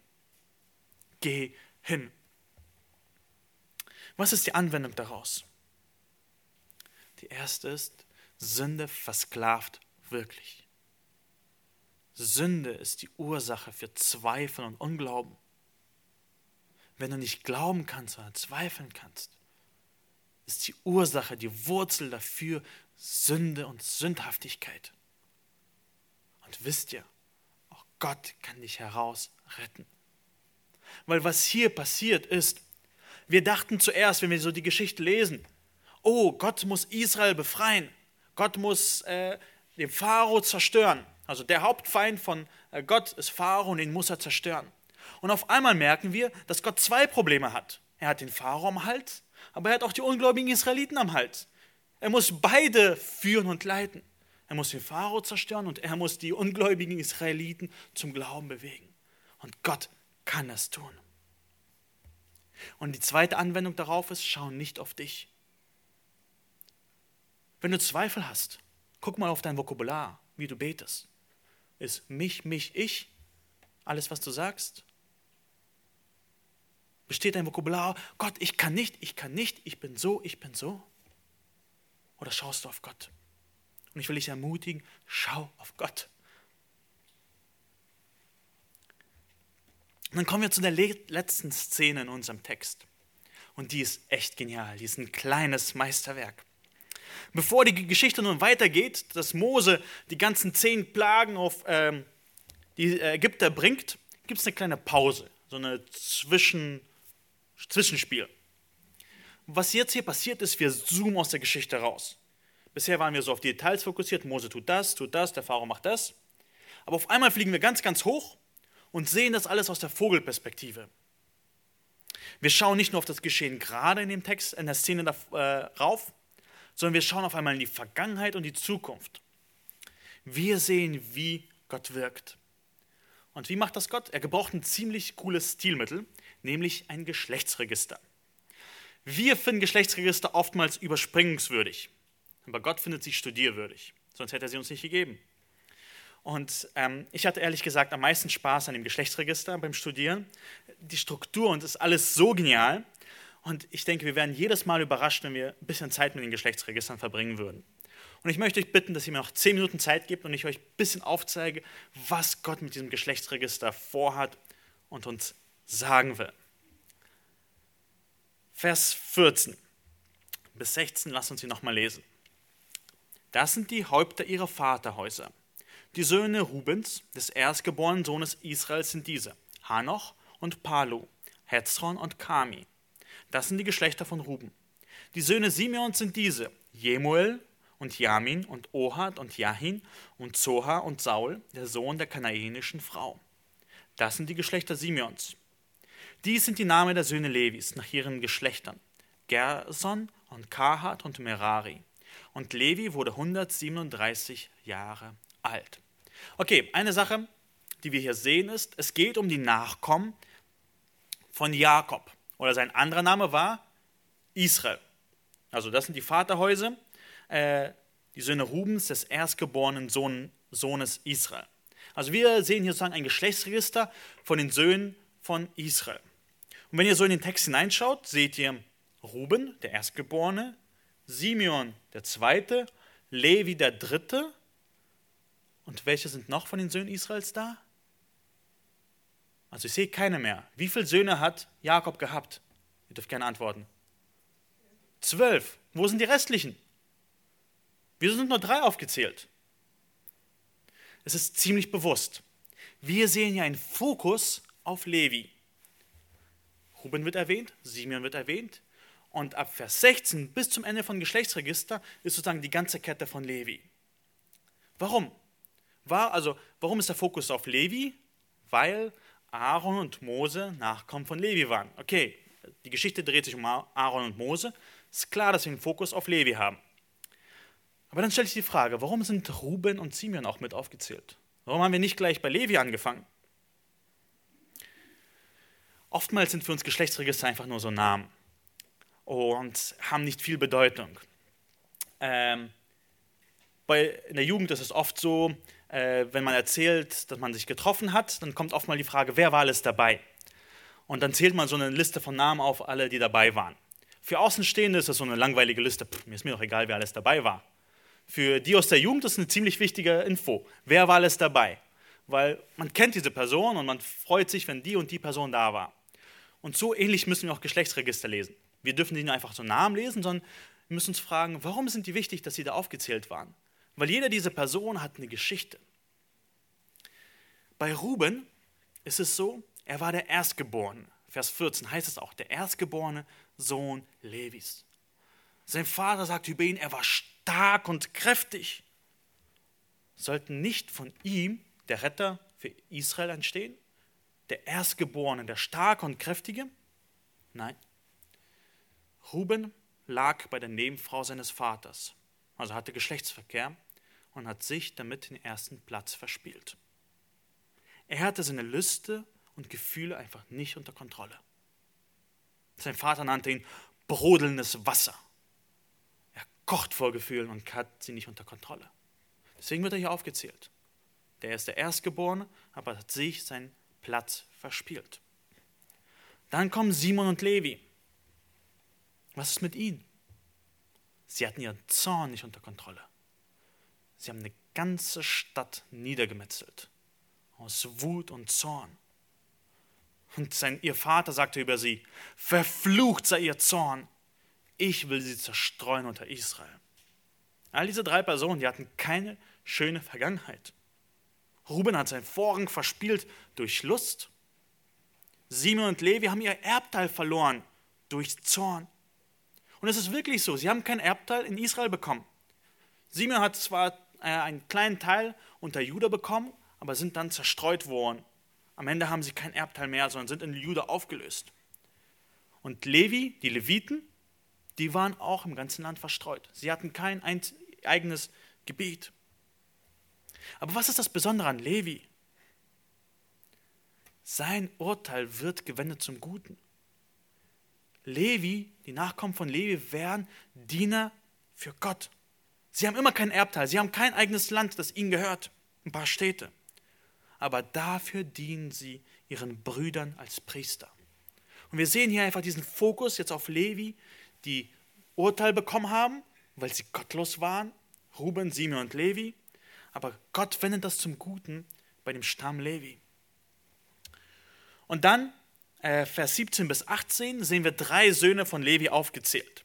Geh hin. Was ist die Anwendung daraus? Die erste ist, Sünde versklavt wirklich. Sünde ist die Ursache für Zweifel und Unglauben. Wenn du nicht glauben kannst, sondern zweifeln kannst, ist die Ursache, die Wurzel dafür Sünde und Sündhaftigkeit. Und wisst ihr, auch Gott kann dich heraus retten. Weil was hier passiert ist, wir dachten zuerst, wenn wir so die Geschichte lesen, oh, Gott muss Israel befreien. Gott muss äh, den Pharao zerstören. Also der Hauptfeind von äh, Gott ist Pharao und ihn muss er zerstören. Und auf einmal merken wir, dass Gott zwei Probleme hat. Er hat den Pharao am Hals, aber er hat auch die ungläubigen Israeliten am Hals. Er muss beide führen und leiten. Er muss den Pharao zerstören und er muss die ungläubigen Israeliten zum Glauben bewegen. Und Gott kann das tun. Und die zweite Anwendung darauf ist, schau nicht auf dich. Wenn du Zweifel hast, guck mal auf dein Vokabular, wie du betest. Ist mich, mich, ich alles, was du sagst? Besteht dein Vokabular, Gott, ich kann nicht, ich kann nicht, ich bin so, ich bin so? Oder schaust du auf Gott? Und ich will dich ermutigen, schau auf Gott. Und dann kommen wir zu der letzten Szene in unserem Text. Und die ist echt genial. Die ist ein kleines Meisterwerk. Bevor die Geschichte nun weitergeht, dass Mose die ganzen zehn Plagen auf ähm, die Ägypter bringt, gibt es eine kleine Pause, so eine Zwischen, Zwischenspiel. Was jetzt hier passiert ist, wir zoomen aus der Geschichte raus. Bisher waren wir so auf die Details fokussiert, Mose tut das, tut das, der Pharao macht das. Aber auf einmal fliegen wir ganz, ganz hoch und sehen das alles aus der Vogelperspektive. Wir schauen nicht nur auf das Geschehen gerade in dem Text, in der Szene darauf, äh, sondern wir schauen auf einmal in die Vergangenheit und die Zukunft. Wir sehen, wie Gott wirkt. Und wie macht das Gott? Er gebraucht ein ziemlich cooles Stilmittel, nämlich ein Geschlechtsregister. Wir finden Geschlechtsregister oftmals überspringungswürdig, aber Gott findet sie studierwürdig, sonst hätte er sie uns nicht gegeben. Und ähm, ich hatte ehrlich gesagt am meisten Spaß an dem Geschlechtsregister beim Studieren. Die Struktur und ist alles so genial. Und ich denke, wir werden jedes Mal überrascht, wenn wir ein bisschen Zeit mit den Geschlechtsregistern verbringen würden. Und ich möchte euch bitten, dass ihr mir noch zehn Minuten Zeit gebt und ich euch ein bisschen aufzeige, was Gott mit diesem Geschlechtsregister vorhat und uns sagen will. Vers 14 bis 16, lasst uns sie nochmal lesen. Das sind die Häupter ihrer Vaterhäuser. Die Söhne Rubens, des erstgeborenen Sohnes Israels, sind diese: Hanoch und Palu, Hetzron und Kami. Das sind die Geschlechter von Ruben. Die Söhne Simeons sind diese: Jemuel und Jamin und Ohad und Jahin und Zoha und Saul, der Sohn der kanaanischen Frau. Das sind die Geschlechter Simeons. Dies sind die Namen der Söhne Levis nach ihren Geschlechtern: Gerson und Kahat und Merari. Und Levi wurde 137 Jahre alt. Okay, eine Sache, die wir hier sehen, ist, es geht um die Nachkommen von Jakob. Oder sein anderer Name war Israel. Also das sind die Vaterhäuser, äh, die Söhne Rubens, des erstgeborenen Sohn, Sohnes Israel. Also wir sehen hier sozusagen ein Geschlechtsregister von den Söhnen von Israel. Und wenn ihr so in den Text hineinschaut, seht ihr Ruben, der Erstgeborene, Simeon, der Zweite, Levi, der Dritte und welche sind noch von den Söhnen Israels da? Also ich sehe keine mehr. Wie viele Söhne hat Jakob gehabt? Ihr dürft gerne antworten. Zwölf. Wo sind die restlichen? Wir sind nur drei aufgezählt. Es ist ziemlich bewusst. Wir sehen ja einen Fokus auf Levi. Ruben wird erwähnt, Simeon wird erwähnt. Und ab Vers 16 bis zum Ende von Geschlechtsregister ist sozusagen die ganze Kette von Levi. Warum? war, also warum ist der Fokus auf Levi? Weil Aaron und Mose Nachkommen von Levi waren. Okay, die Geschichte dreht sich um Aaron und Mose. Ist klar, dass wir den Fokus auf Levi haben. Aber dann stellt sich die Frage, warum sind Ruben und Simeon auch mit aufgezählt? Warum haben wir nicht gleich bei Levi angefangen? Oftmals sind für uns Geschlechtsregister einfach nur so Namen und haben nicht viel Bedeutung. Ähm, bei, in der Jugend ist es oft so, äh, wenn man erzählt, dass man sich getroffen hat, dann kommt oft mal die Frage, wer war alles dabei? Und dann zählt man so eine Liste von Namen auf, alle, die dabei waren. Für Außenstehende ist das so eine langweilige Liste. Pff, mir ist mir doch egal, wer alles dabei war. Für die aus der Jugend ist eine ziemlich wichtige Info. Wer war alles dabei? Weil man kennt diese Person und man freut sich, wenn die und die Person da war. Und so ähnlich müssen wir auch Geschlechtsregister lesen. Wir dürfen nicht nur einfach so Namen lesen, sondern wir müssen uns fragen, warum sind die wichtig, dass sie da aufgezählt waren? Weil jeder dieser Personen hat eine Geschichte. Bei Ruben ist es so, er war der Erstgeborene. Vers 14 heißt es auch, der erstgeborene Sohn Levis. Sein Vater sagt über ihn, er war stark und kräftig. Sollten nicht von ihm der Retter für Israel entstehen? Der Erstgeborene, der starke und kräftige? Nein. Ruben lag bei der Nebenfrau seines Vaters, also hatte Geschlechtsverkehr und hat sich damit den ersten Platz verspielt. Er hatte seine Lüste und Gefühle einfach nicht unter Kontrolle. Sein Vater nannte ihn brodelndes Wasser. Er kocht vor Gefühlen und hat sie nicht unter Kontrolle. Deswegen wird er hier aufgezählt. Der ist der Erstgeborene, aber hat sich seinen Platz verspielt. Dann kommen Simon und Levi. Was ist mit ihnen? Sie hatten ihren Zorn nicht unter Kontrolle. Sie haben eine ganze Stadt niedergemetzelt. Aus Wut und Zorn. Und sein, ihr Vater sagte über sie, verflucht sei ihr Zorn. Ich will sie zerstreuen unter Israel. All diese drei Personen, die hatten keine schöne Vergangenheit. Ruben hat seinen Vorrang verspielt durch Lust. Simon und Levi haben ihr Erbteil verloren durch Zorn. Und es ist wirklich so, sie haben kein Erbteil in Israel bekommen. Simon hat zwar äh, einen kleinen Teil unter Juda bekommen, aber sind dann zerstreut worden. Am Ende haben sie kein Erbteil mehr, sondern sind in Juda aufgelöst. Und Levi, die Leviten, die waren auch im ganzen Land verstreut. Sie hatten kein eigenes Gebiet. Aber was ist das Besondere an Levi? Sein Urteil wird gewendet zum Guten. Levi, die Nachkommen von Levi, wären Diener für Gott. Sie haben immer kein Erbteil, sie haben kein eigenes Land, das ihnen gehört, ein paar Städte. Aber dafür dienen sie ihren Brüdern als Priester. Und wir sehen hier einfach diesen Fokus jetzt auf Levi, die Urteil bekommen haben, weil sie gottlos waren, Ruben, Simon und Levi. Aber Gott wendet das zum Guten bei dem Stamm Levi. Und dann, äh, Vers 17 bis 18, sehen wir drei Söhne von Levi aufgezählt.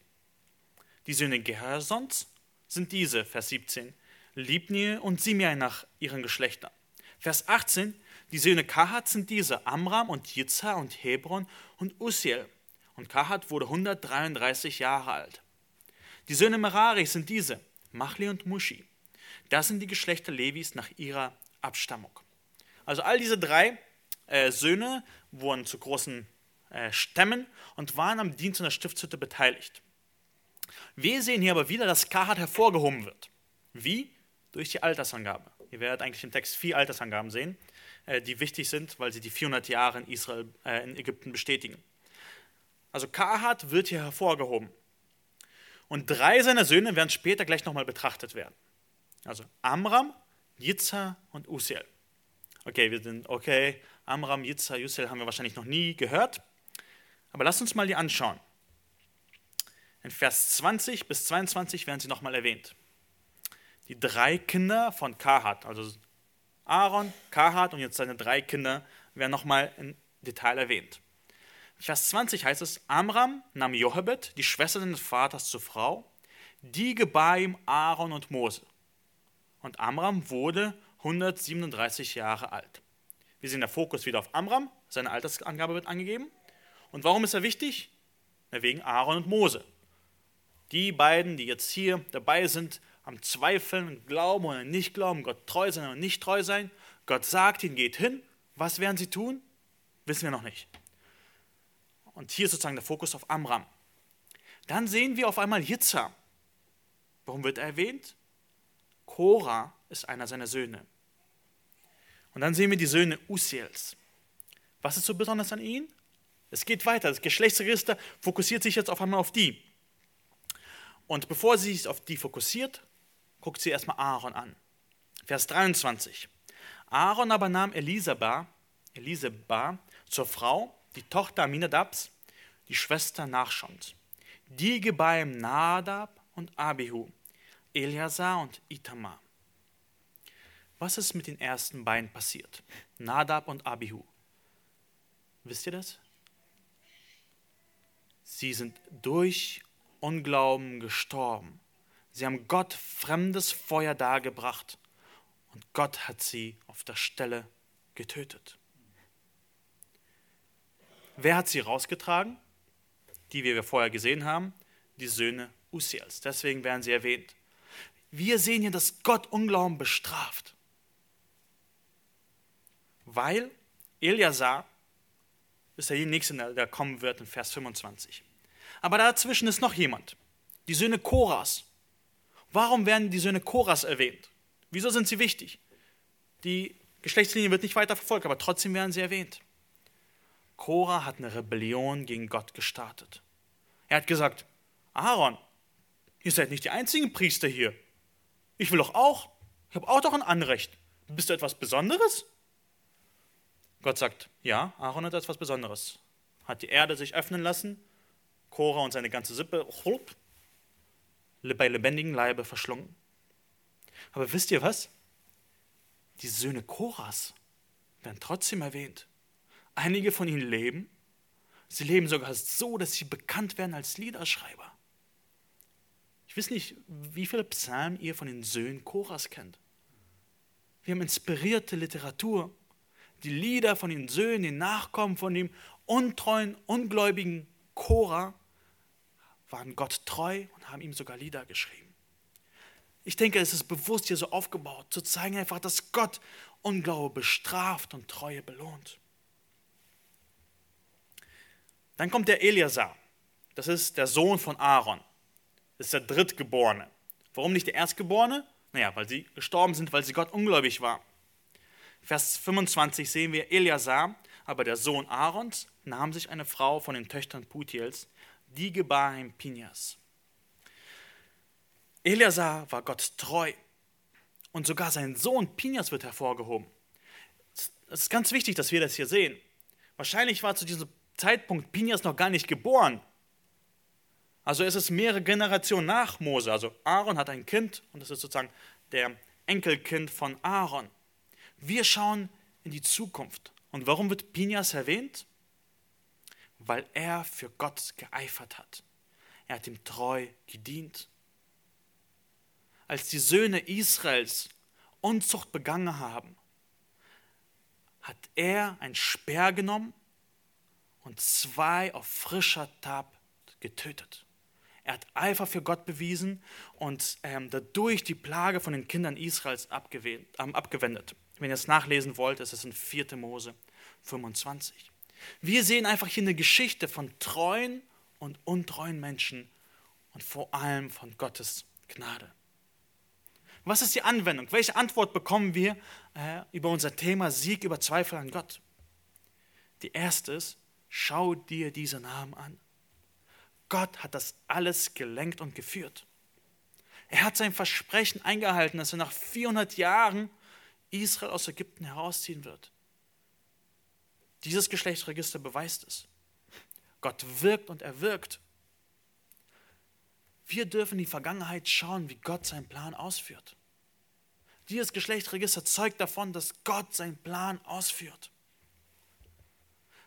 Die Söhne Gersons sind diese, Vers 17, Libni und Simei nach ihren Geschlechtern. Vers 18, die Söhne Kahat sind diese, Amram und Jizha und Hebron und Usiel. Und Kahat wurde 133 Jahre alt. Die Söhne Merari sind diese, Machli und Mushi. Das sind die Geschlechter Levis nach ihrer Abstammung. Also all diese drei äh, Söhne wurden zu großen äh, Stämmen und waren am Dienst in der Stiftshütte beteiligt. Wir sehen hier aber wieder, dass Kahat hervorgehoben wird. Wie? Durch die Altersangabe. Ihr werdet eigentlich im Text vier Altersangaben sehen, äh, die wichtig sind, weil sie die 400 Jahre in, Israel, äh, in Ägypten bestätigen. Also Kahat wird hier hervorgehoben. Und drei seiner Söhne werden später gleich nochmal betrachtet werden. Also Amram, Yitzhar und Usiel. Okay, wir sind, okay, Amram, Yitzhar, Usiel haben wir wahrscheinlich noch nie gehört. Aber lasst uns mal die anschauen. In Vers 20 bis 22 werden sie nochmal erwähnt. Die drei Kinder von Kahat, also Aaron, Kahat und jetzt seine drei Kinder, werden nochmal im Detail erwähnt. Vers 20 heißt es, Amram nahm Jochebed, die Schwester seines Vaters, zur Frau, die gebar ihm Aaron und Mose. Und Amram wurde 137 Jahre alt. Wir sehen der Fokus wieder auf Amram, seine Altersangabe wird angegeben. Und warum ist er wichtig? wegen Aaron und Mose. Die beiden, die jetzt hier dabei sind, am Zweifeln, Glauben oder nicht glauben, Gott treu sein oder nicht treu sein. Gott sagt ihnen, geht hin. Was werden sie tun? Wissen wir noch nicht. Und hier ist sozusagen der Fokus auf Amram. Dann sehen wir auf einmal Jitza. Warum wird er erwähnt? Korah ist einer seiner Söhne. Und dann sehen wir die Söhne Usiels. Was ist so besonders an ihnen? Es geht weiter. Das Geschlechtsregister fokussiert sich jetzt auf einmal auf die. Und bevor sie sich auf die fokussiert, guckt sie erstmal Aaron an. Vers 23. Aaron aber nahm Elisabeth, Elisabeth zur Frau die Tochter Aminadabs, die Schwester Nachschons. Die gebar Nadab und Abihu, Eliasar und Itamar. Was ist mit den ersten beiden passiert? Nadab und Abihu. Wisst ihr das? Sie sind durch Unglauben gestorben. Sie haben Gott fremdes Feuer dargebracht und Gott hat sie auf der Stelle getötet. Wer hat sie rausgetragen? Die, wie wir vorher gesehen haben, die Söhne Usiels. Deswegen werden sie erwähnt. Wir sehen hier, dass Gott Unglauben bestraft. Weil Eliasar ist die nächste, der kommen wird in Vers 25. Aber dazwischen ist noch jemand. Die Söhne Koras. Warum werden die Söhne Koras erwähnt? Wieso sind sie wichtig? Die Geschlechtslinie wird nicht weiter verfolgt, aber trotzdem werden sie erwähnt. Korah hat eine Rebellion gegen Gott gestartet. Er hat gesagt, Aaron, ihr seid nicht die einzigen Priester hier. Ich will doch auch. Ich habe auch doch ein Anrecht. Bist du etwas Besonderes? Gott sagt, ja, Aaron hat etwas Besonderes. Hat die Erde sich öffnen lassen, Korah und seine ganze Sippe bei lebendigem Leibe verschlungen. Aber wisst ihr was? Die Söhne Korahs werden trotzdem erwähnt. Einige von ihnen leben. Sie leben sogar so, dass sie bekannt werden als Liederschreiber. Ich weiß nicht, wie viele Psalmen ihr von den Söhnen Choras kennt. Wir haben inspirierte Literatur. Die Lieder von den Söhnen, den Nachkommen von dem untreuen, ungläubigen Chora waren Gott treu und haben ihm sogar Lieder geschrieben. Ich denke, es ist bewusst hier so aufgebaut, zu zeigen einfach, dass Gott Unglaube bestraft und Treue belohnt. Dann kommt der Eliasar. Das ist der Sohn von Aaron. Das ist der Drittgeborene. Warum nicht der Erstgeborene? Naja, weil sie gestorben sind, weil sie Gott ungläubig war. Vers 25 sehen wir, Eliasar, aber der Sohn Aarons, nahm sich eine Frau von den Töchtern Putiels, die gebar ihm Pinias. Eliasar war Gott treu und sogar sein Sohn Pinias wird hervorgehoben. Es ist ganz wichtig, dass wir das hier sehen. Wahrscheinlich war zu diesem Zeitpunkt Pinias noch gar nicht geboren. Also es ist mehrere Generationen nach Mose. Also Aaron hat ein Kind und das ist sozusagen der Enkelkind von Aaron. Wir schauen in die Zukunft. Und warum wird Pinias erwähnt? Weil er für Gott geeifert hat. Er hat ihm treu gedient. Als die Söhne Israels Unzucht begangen haben, hat er ein Speer genommen und zwei auf frischer Tab getötet. Er hat Eifer für Gott bewiesen und ähm, dadurch die Plage von den Kindern Israels ähm, abgewendet. Wenn ihr es nachlesen wollt, ist es in 4. Mose 25. Wir sehen einfach hier eine Geschichte von treuen und untreuen Menschen und vor allem von Gottes Gnade. Was ist die Anwendung? Welche Antwort bekommen wir äh, über unser Thema Sieg über Zweifel an Gott? Die erste ist, schau dir diese Namen an. Gott hat das alles gelenkt und geführt. Er hat sein Versprechen eingehalten, dass er nach 400 Jahren Israel aus Ägypten herausziehen wird. Dieses Geschlechtsregister beweist es. Gott wirkt und er wirkt. Wir dürfen in die Vergangenheit schauen, wie Gott seinen Plan ausführt. Dieses Geschlechtsregister zeugt davon, dass Gott seinen Plan ausführt.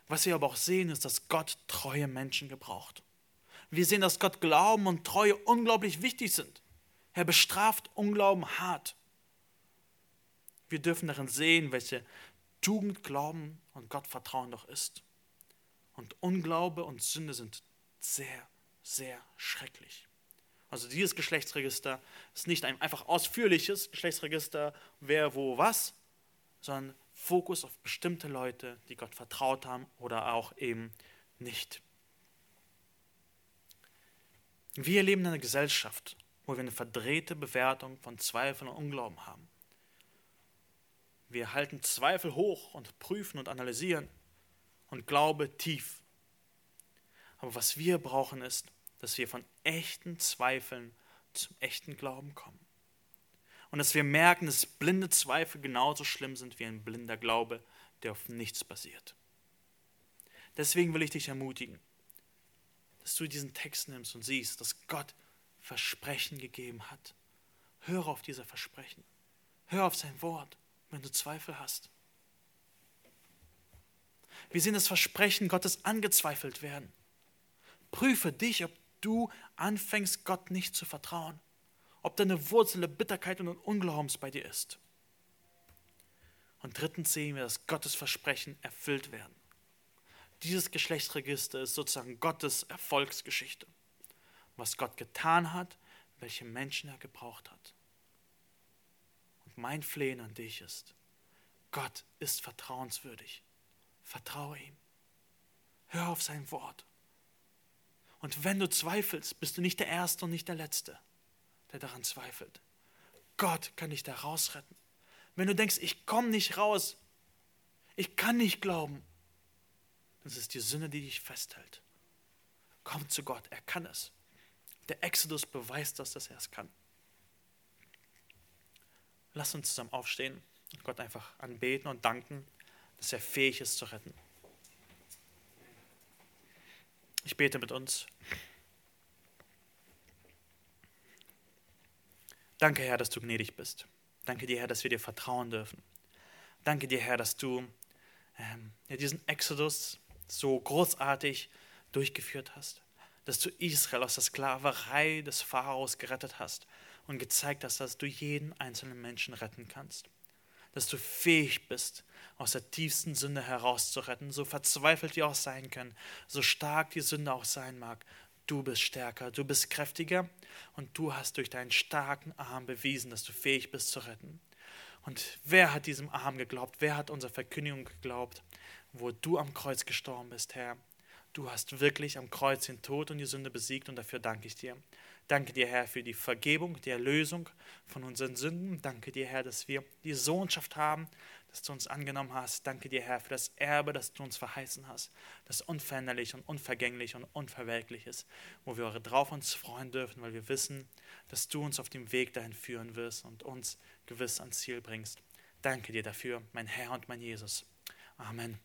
Was wir aber auch sehen, ist, dass Gott treue Menschen gebraucht. Wir sehen, dass Gott Glauben und Treue unglaublich wichtig sind. Er bestraft Unglauben hart. Wir dürfen darin sehen, welche Tugend Glauben und Gottvertrauen doch ist. Und Unglaube und Sünde sind sehr, sehr schrecklich. Also dieses Geschlechtsregister ist nicht ein einfach ausführliches Geschlechtsregister, wer, wo, was, sondern Fokus auf bestimmte Leute, die Gott vertraut haben oder auch eben nicht. Wir leben in einer Gesellschaft, wo wir eine verdrehte Bewertung von Zweifel und Unglauben haben. Wir halten Zweifel hoch und prüfen und analysieren und Glaube tief. Aber was wir brauchen ist, dass wir von echten Zweifeln zum echten Glauben kommen. Und dass wir merken, dass blinde Zweifel genauso schlimm sind wie ein blinder Glaube, der auf nichts basiert. Deswegen will ich dich ermutigen, dass du diesen Text nimmst und siehst, dass Gott Versprechen gegeben hat. Höre auf diese Versprechen. Hör auf sein Wort, wenn du Zweifel hast. Wir sehen das Versprechen Gottes angezweifelt werden. Prüfe dich, ob du anfängst, Gott nicht zu vertrauen. Ob deine Wurzel der Bitterkeit und Unglaubens bei dir ist. Und drittens sehen wir, dass Gottes Versprechen erfüllt werden. Dieses Geschlechtsregister ist sozusagen Gottes Erfolgsgeschichte. Was Gott getan hat, welche Menschen er gebraucht hat. Mein Flehen an dich ist, Gott ist vertrauenswürdig. Vertraue ihm. Hör auf sein Wort. Und wenn du zweifelst, bist du nicht der Erste und nicht der Letzte, der daran zweifelt. Gott kann dich da rausretten. Wenn du denkst, ich komme nicht raus, ich kann nicht glauben, es ist die Sünde, die dich festhält. Komm zu Gott, er kann es. Der Exodus beweist das, dass er es kann. Lass uns zusammen aufstehen und Gott einfach anbeten und danken, dass er fähig ist zu retten. Ich bete mit uns. Danke, Herr, dass du gnädig bist. Danke dir, Herr, dass wir dir vertrauen dürfen. Danke dir, Herr, dass du ähm, diesen Exodus so großartig durchgeführt hast. dass du Israel aus der Sklaverei des Pharaos gerettet hast und gezeigt hast, dass du jeden einzelnen Menschen retten kannst. Dass du fähig bist, aus der tiefsten Sünde herauszuretten, so verzweifelt wir auch sein können, so stark die Sünde auch sein mag. Du bist stärker, du bist kräftiger und du hast durch deinen starken Arm bewiesen, dass du fähig bist zu retten. Und wer hat diesem Arm geglaubt? Wer hat unserer Verkündigung geglaubt, wo du am Kreuz gestorben bist, Herr? Du hast wirklich am Kreuz den Tod und die Sünde besiegt und dafür danke ich dir. Danke dir, Herr, für die Vergebung, die Erlösung von unseren Sünden. Danke dir, Herr, dass wir die Sohnschaft haben, dass du uns angenommen hast. Danke dir, Herr, für das Erbe, das du uns verheißen hast, das unveränderlich und unvergänglich und unverwelklich ist, wo wir drauf uns freuen dürfen, weil wir wissen, dass du uns auf dem Weg dahin führen wirst und uns gewiss ans Ziel bringst. Danke dir dafür, mein Herr und mein Jesus. Amen.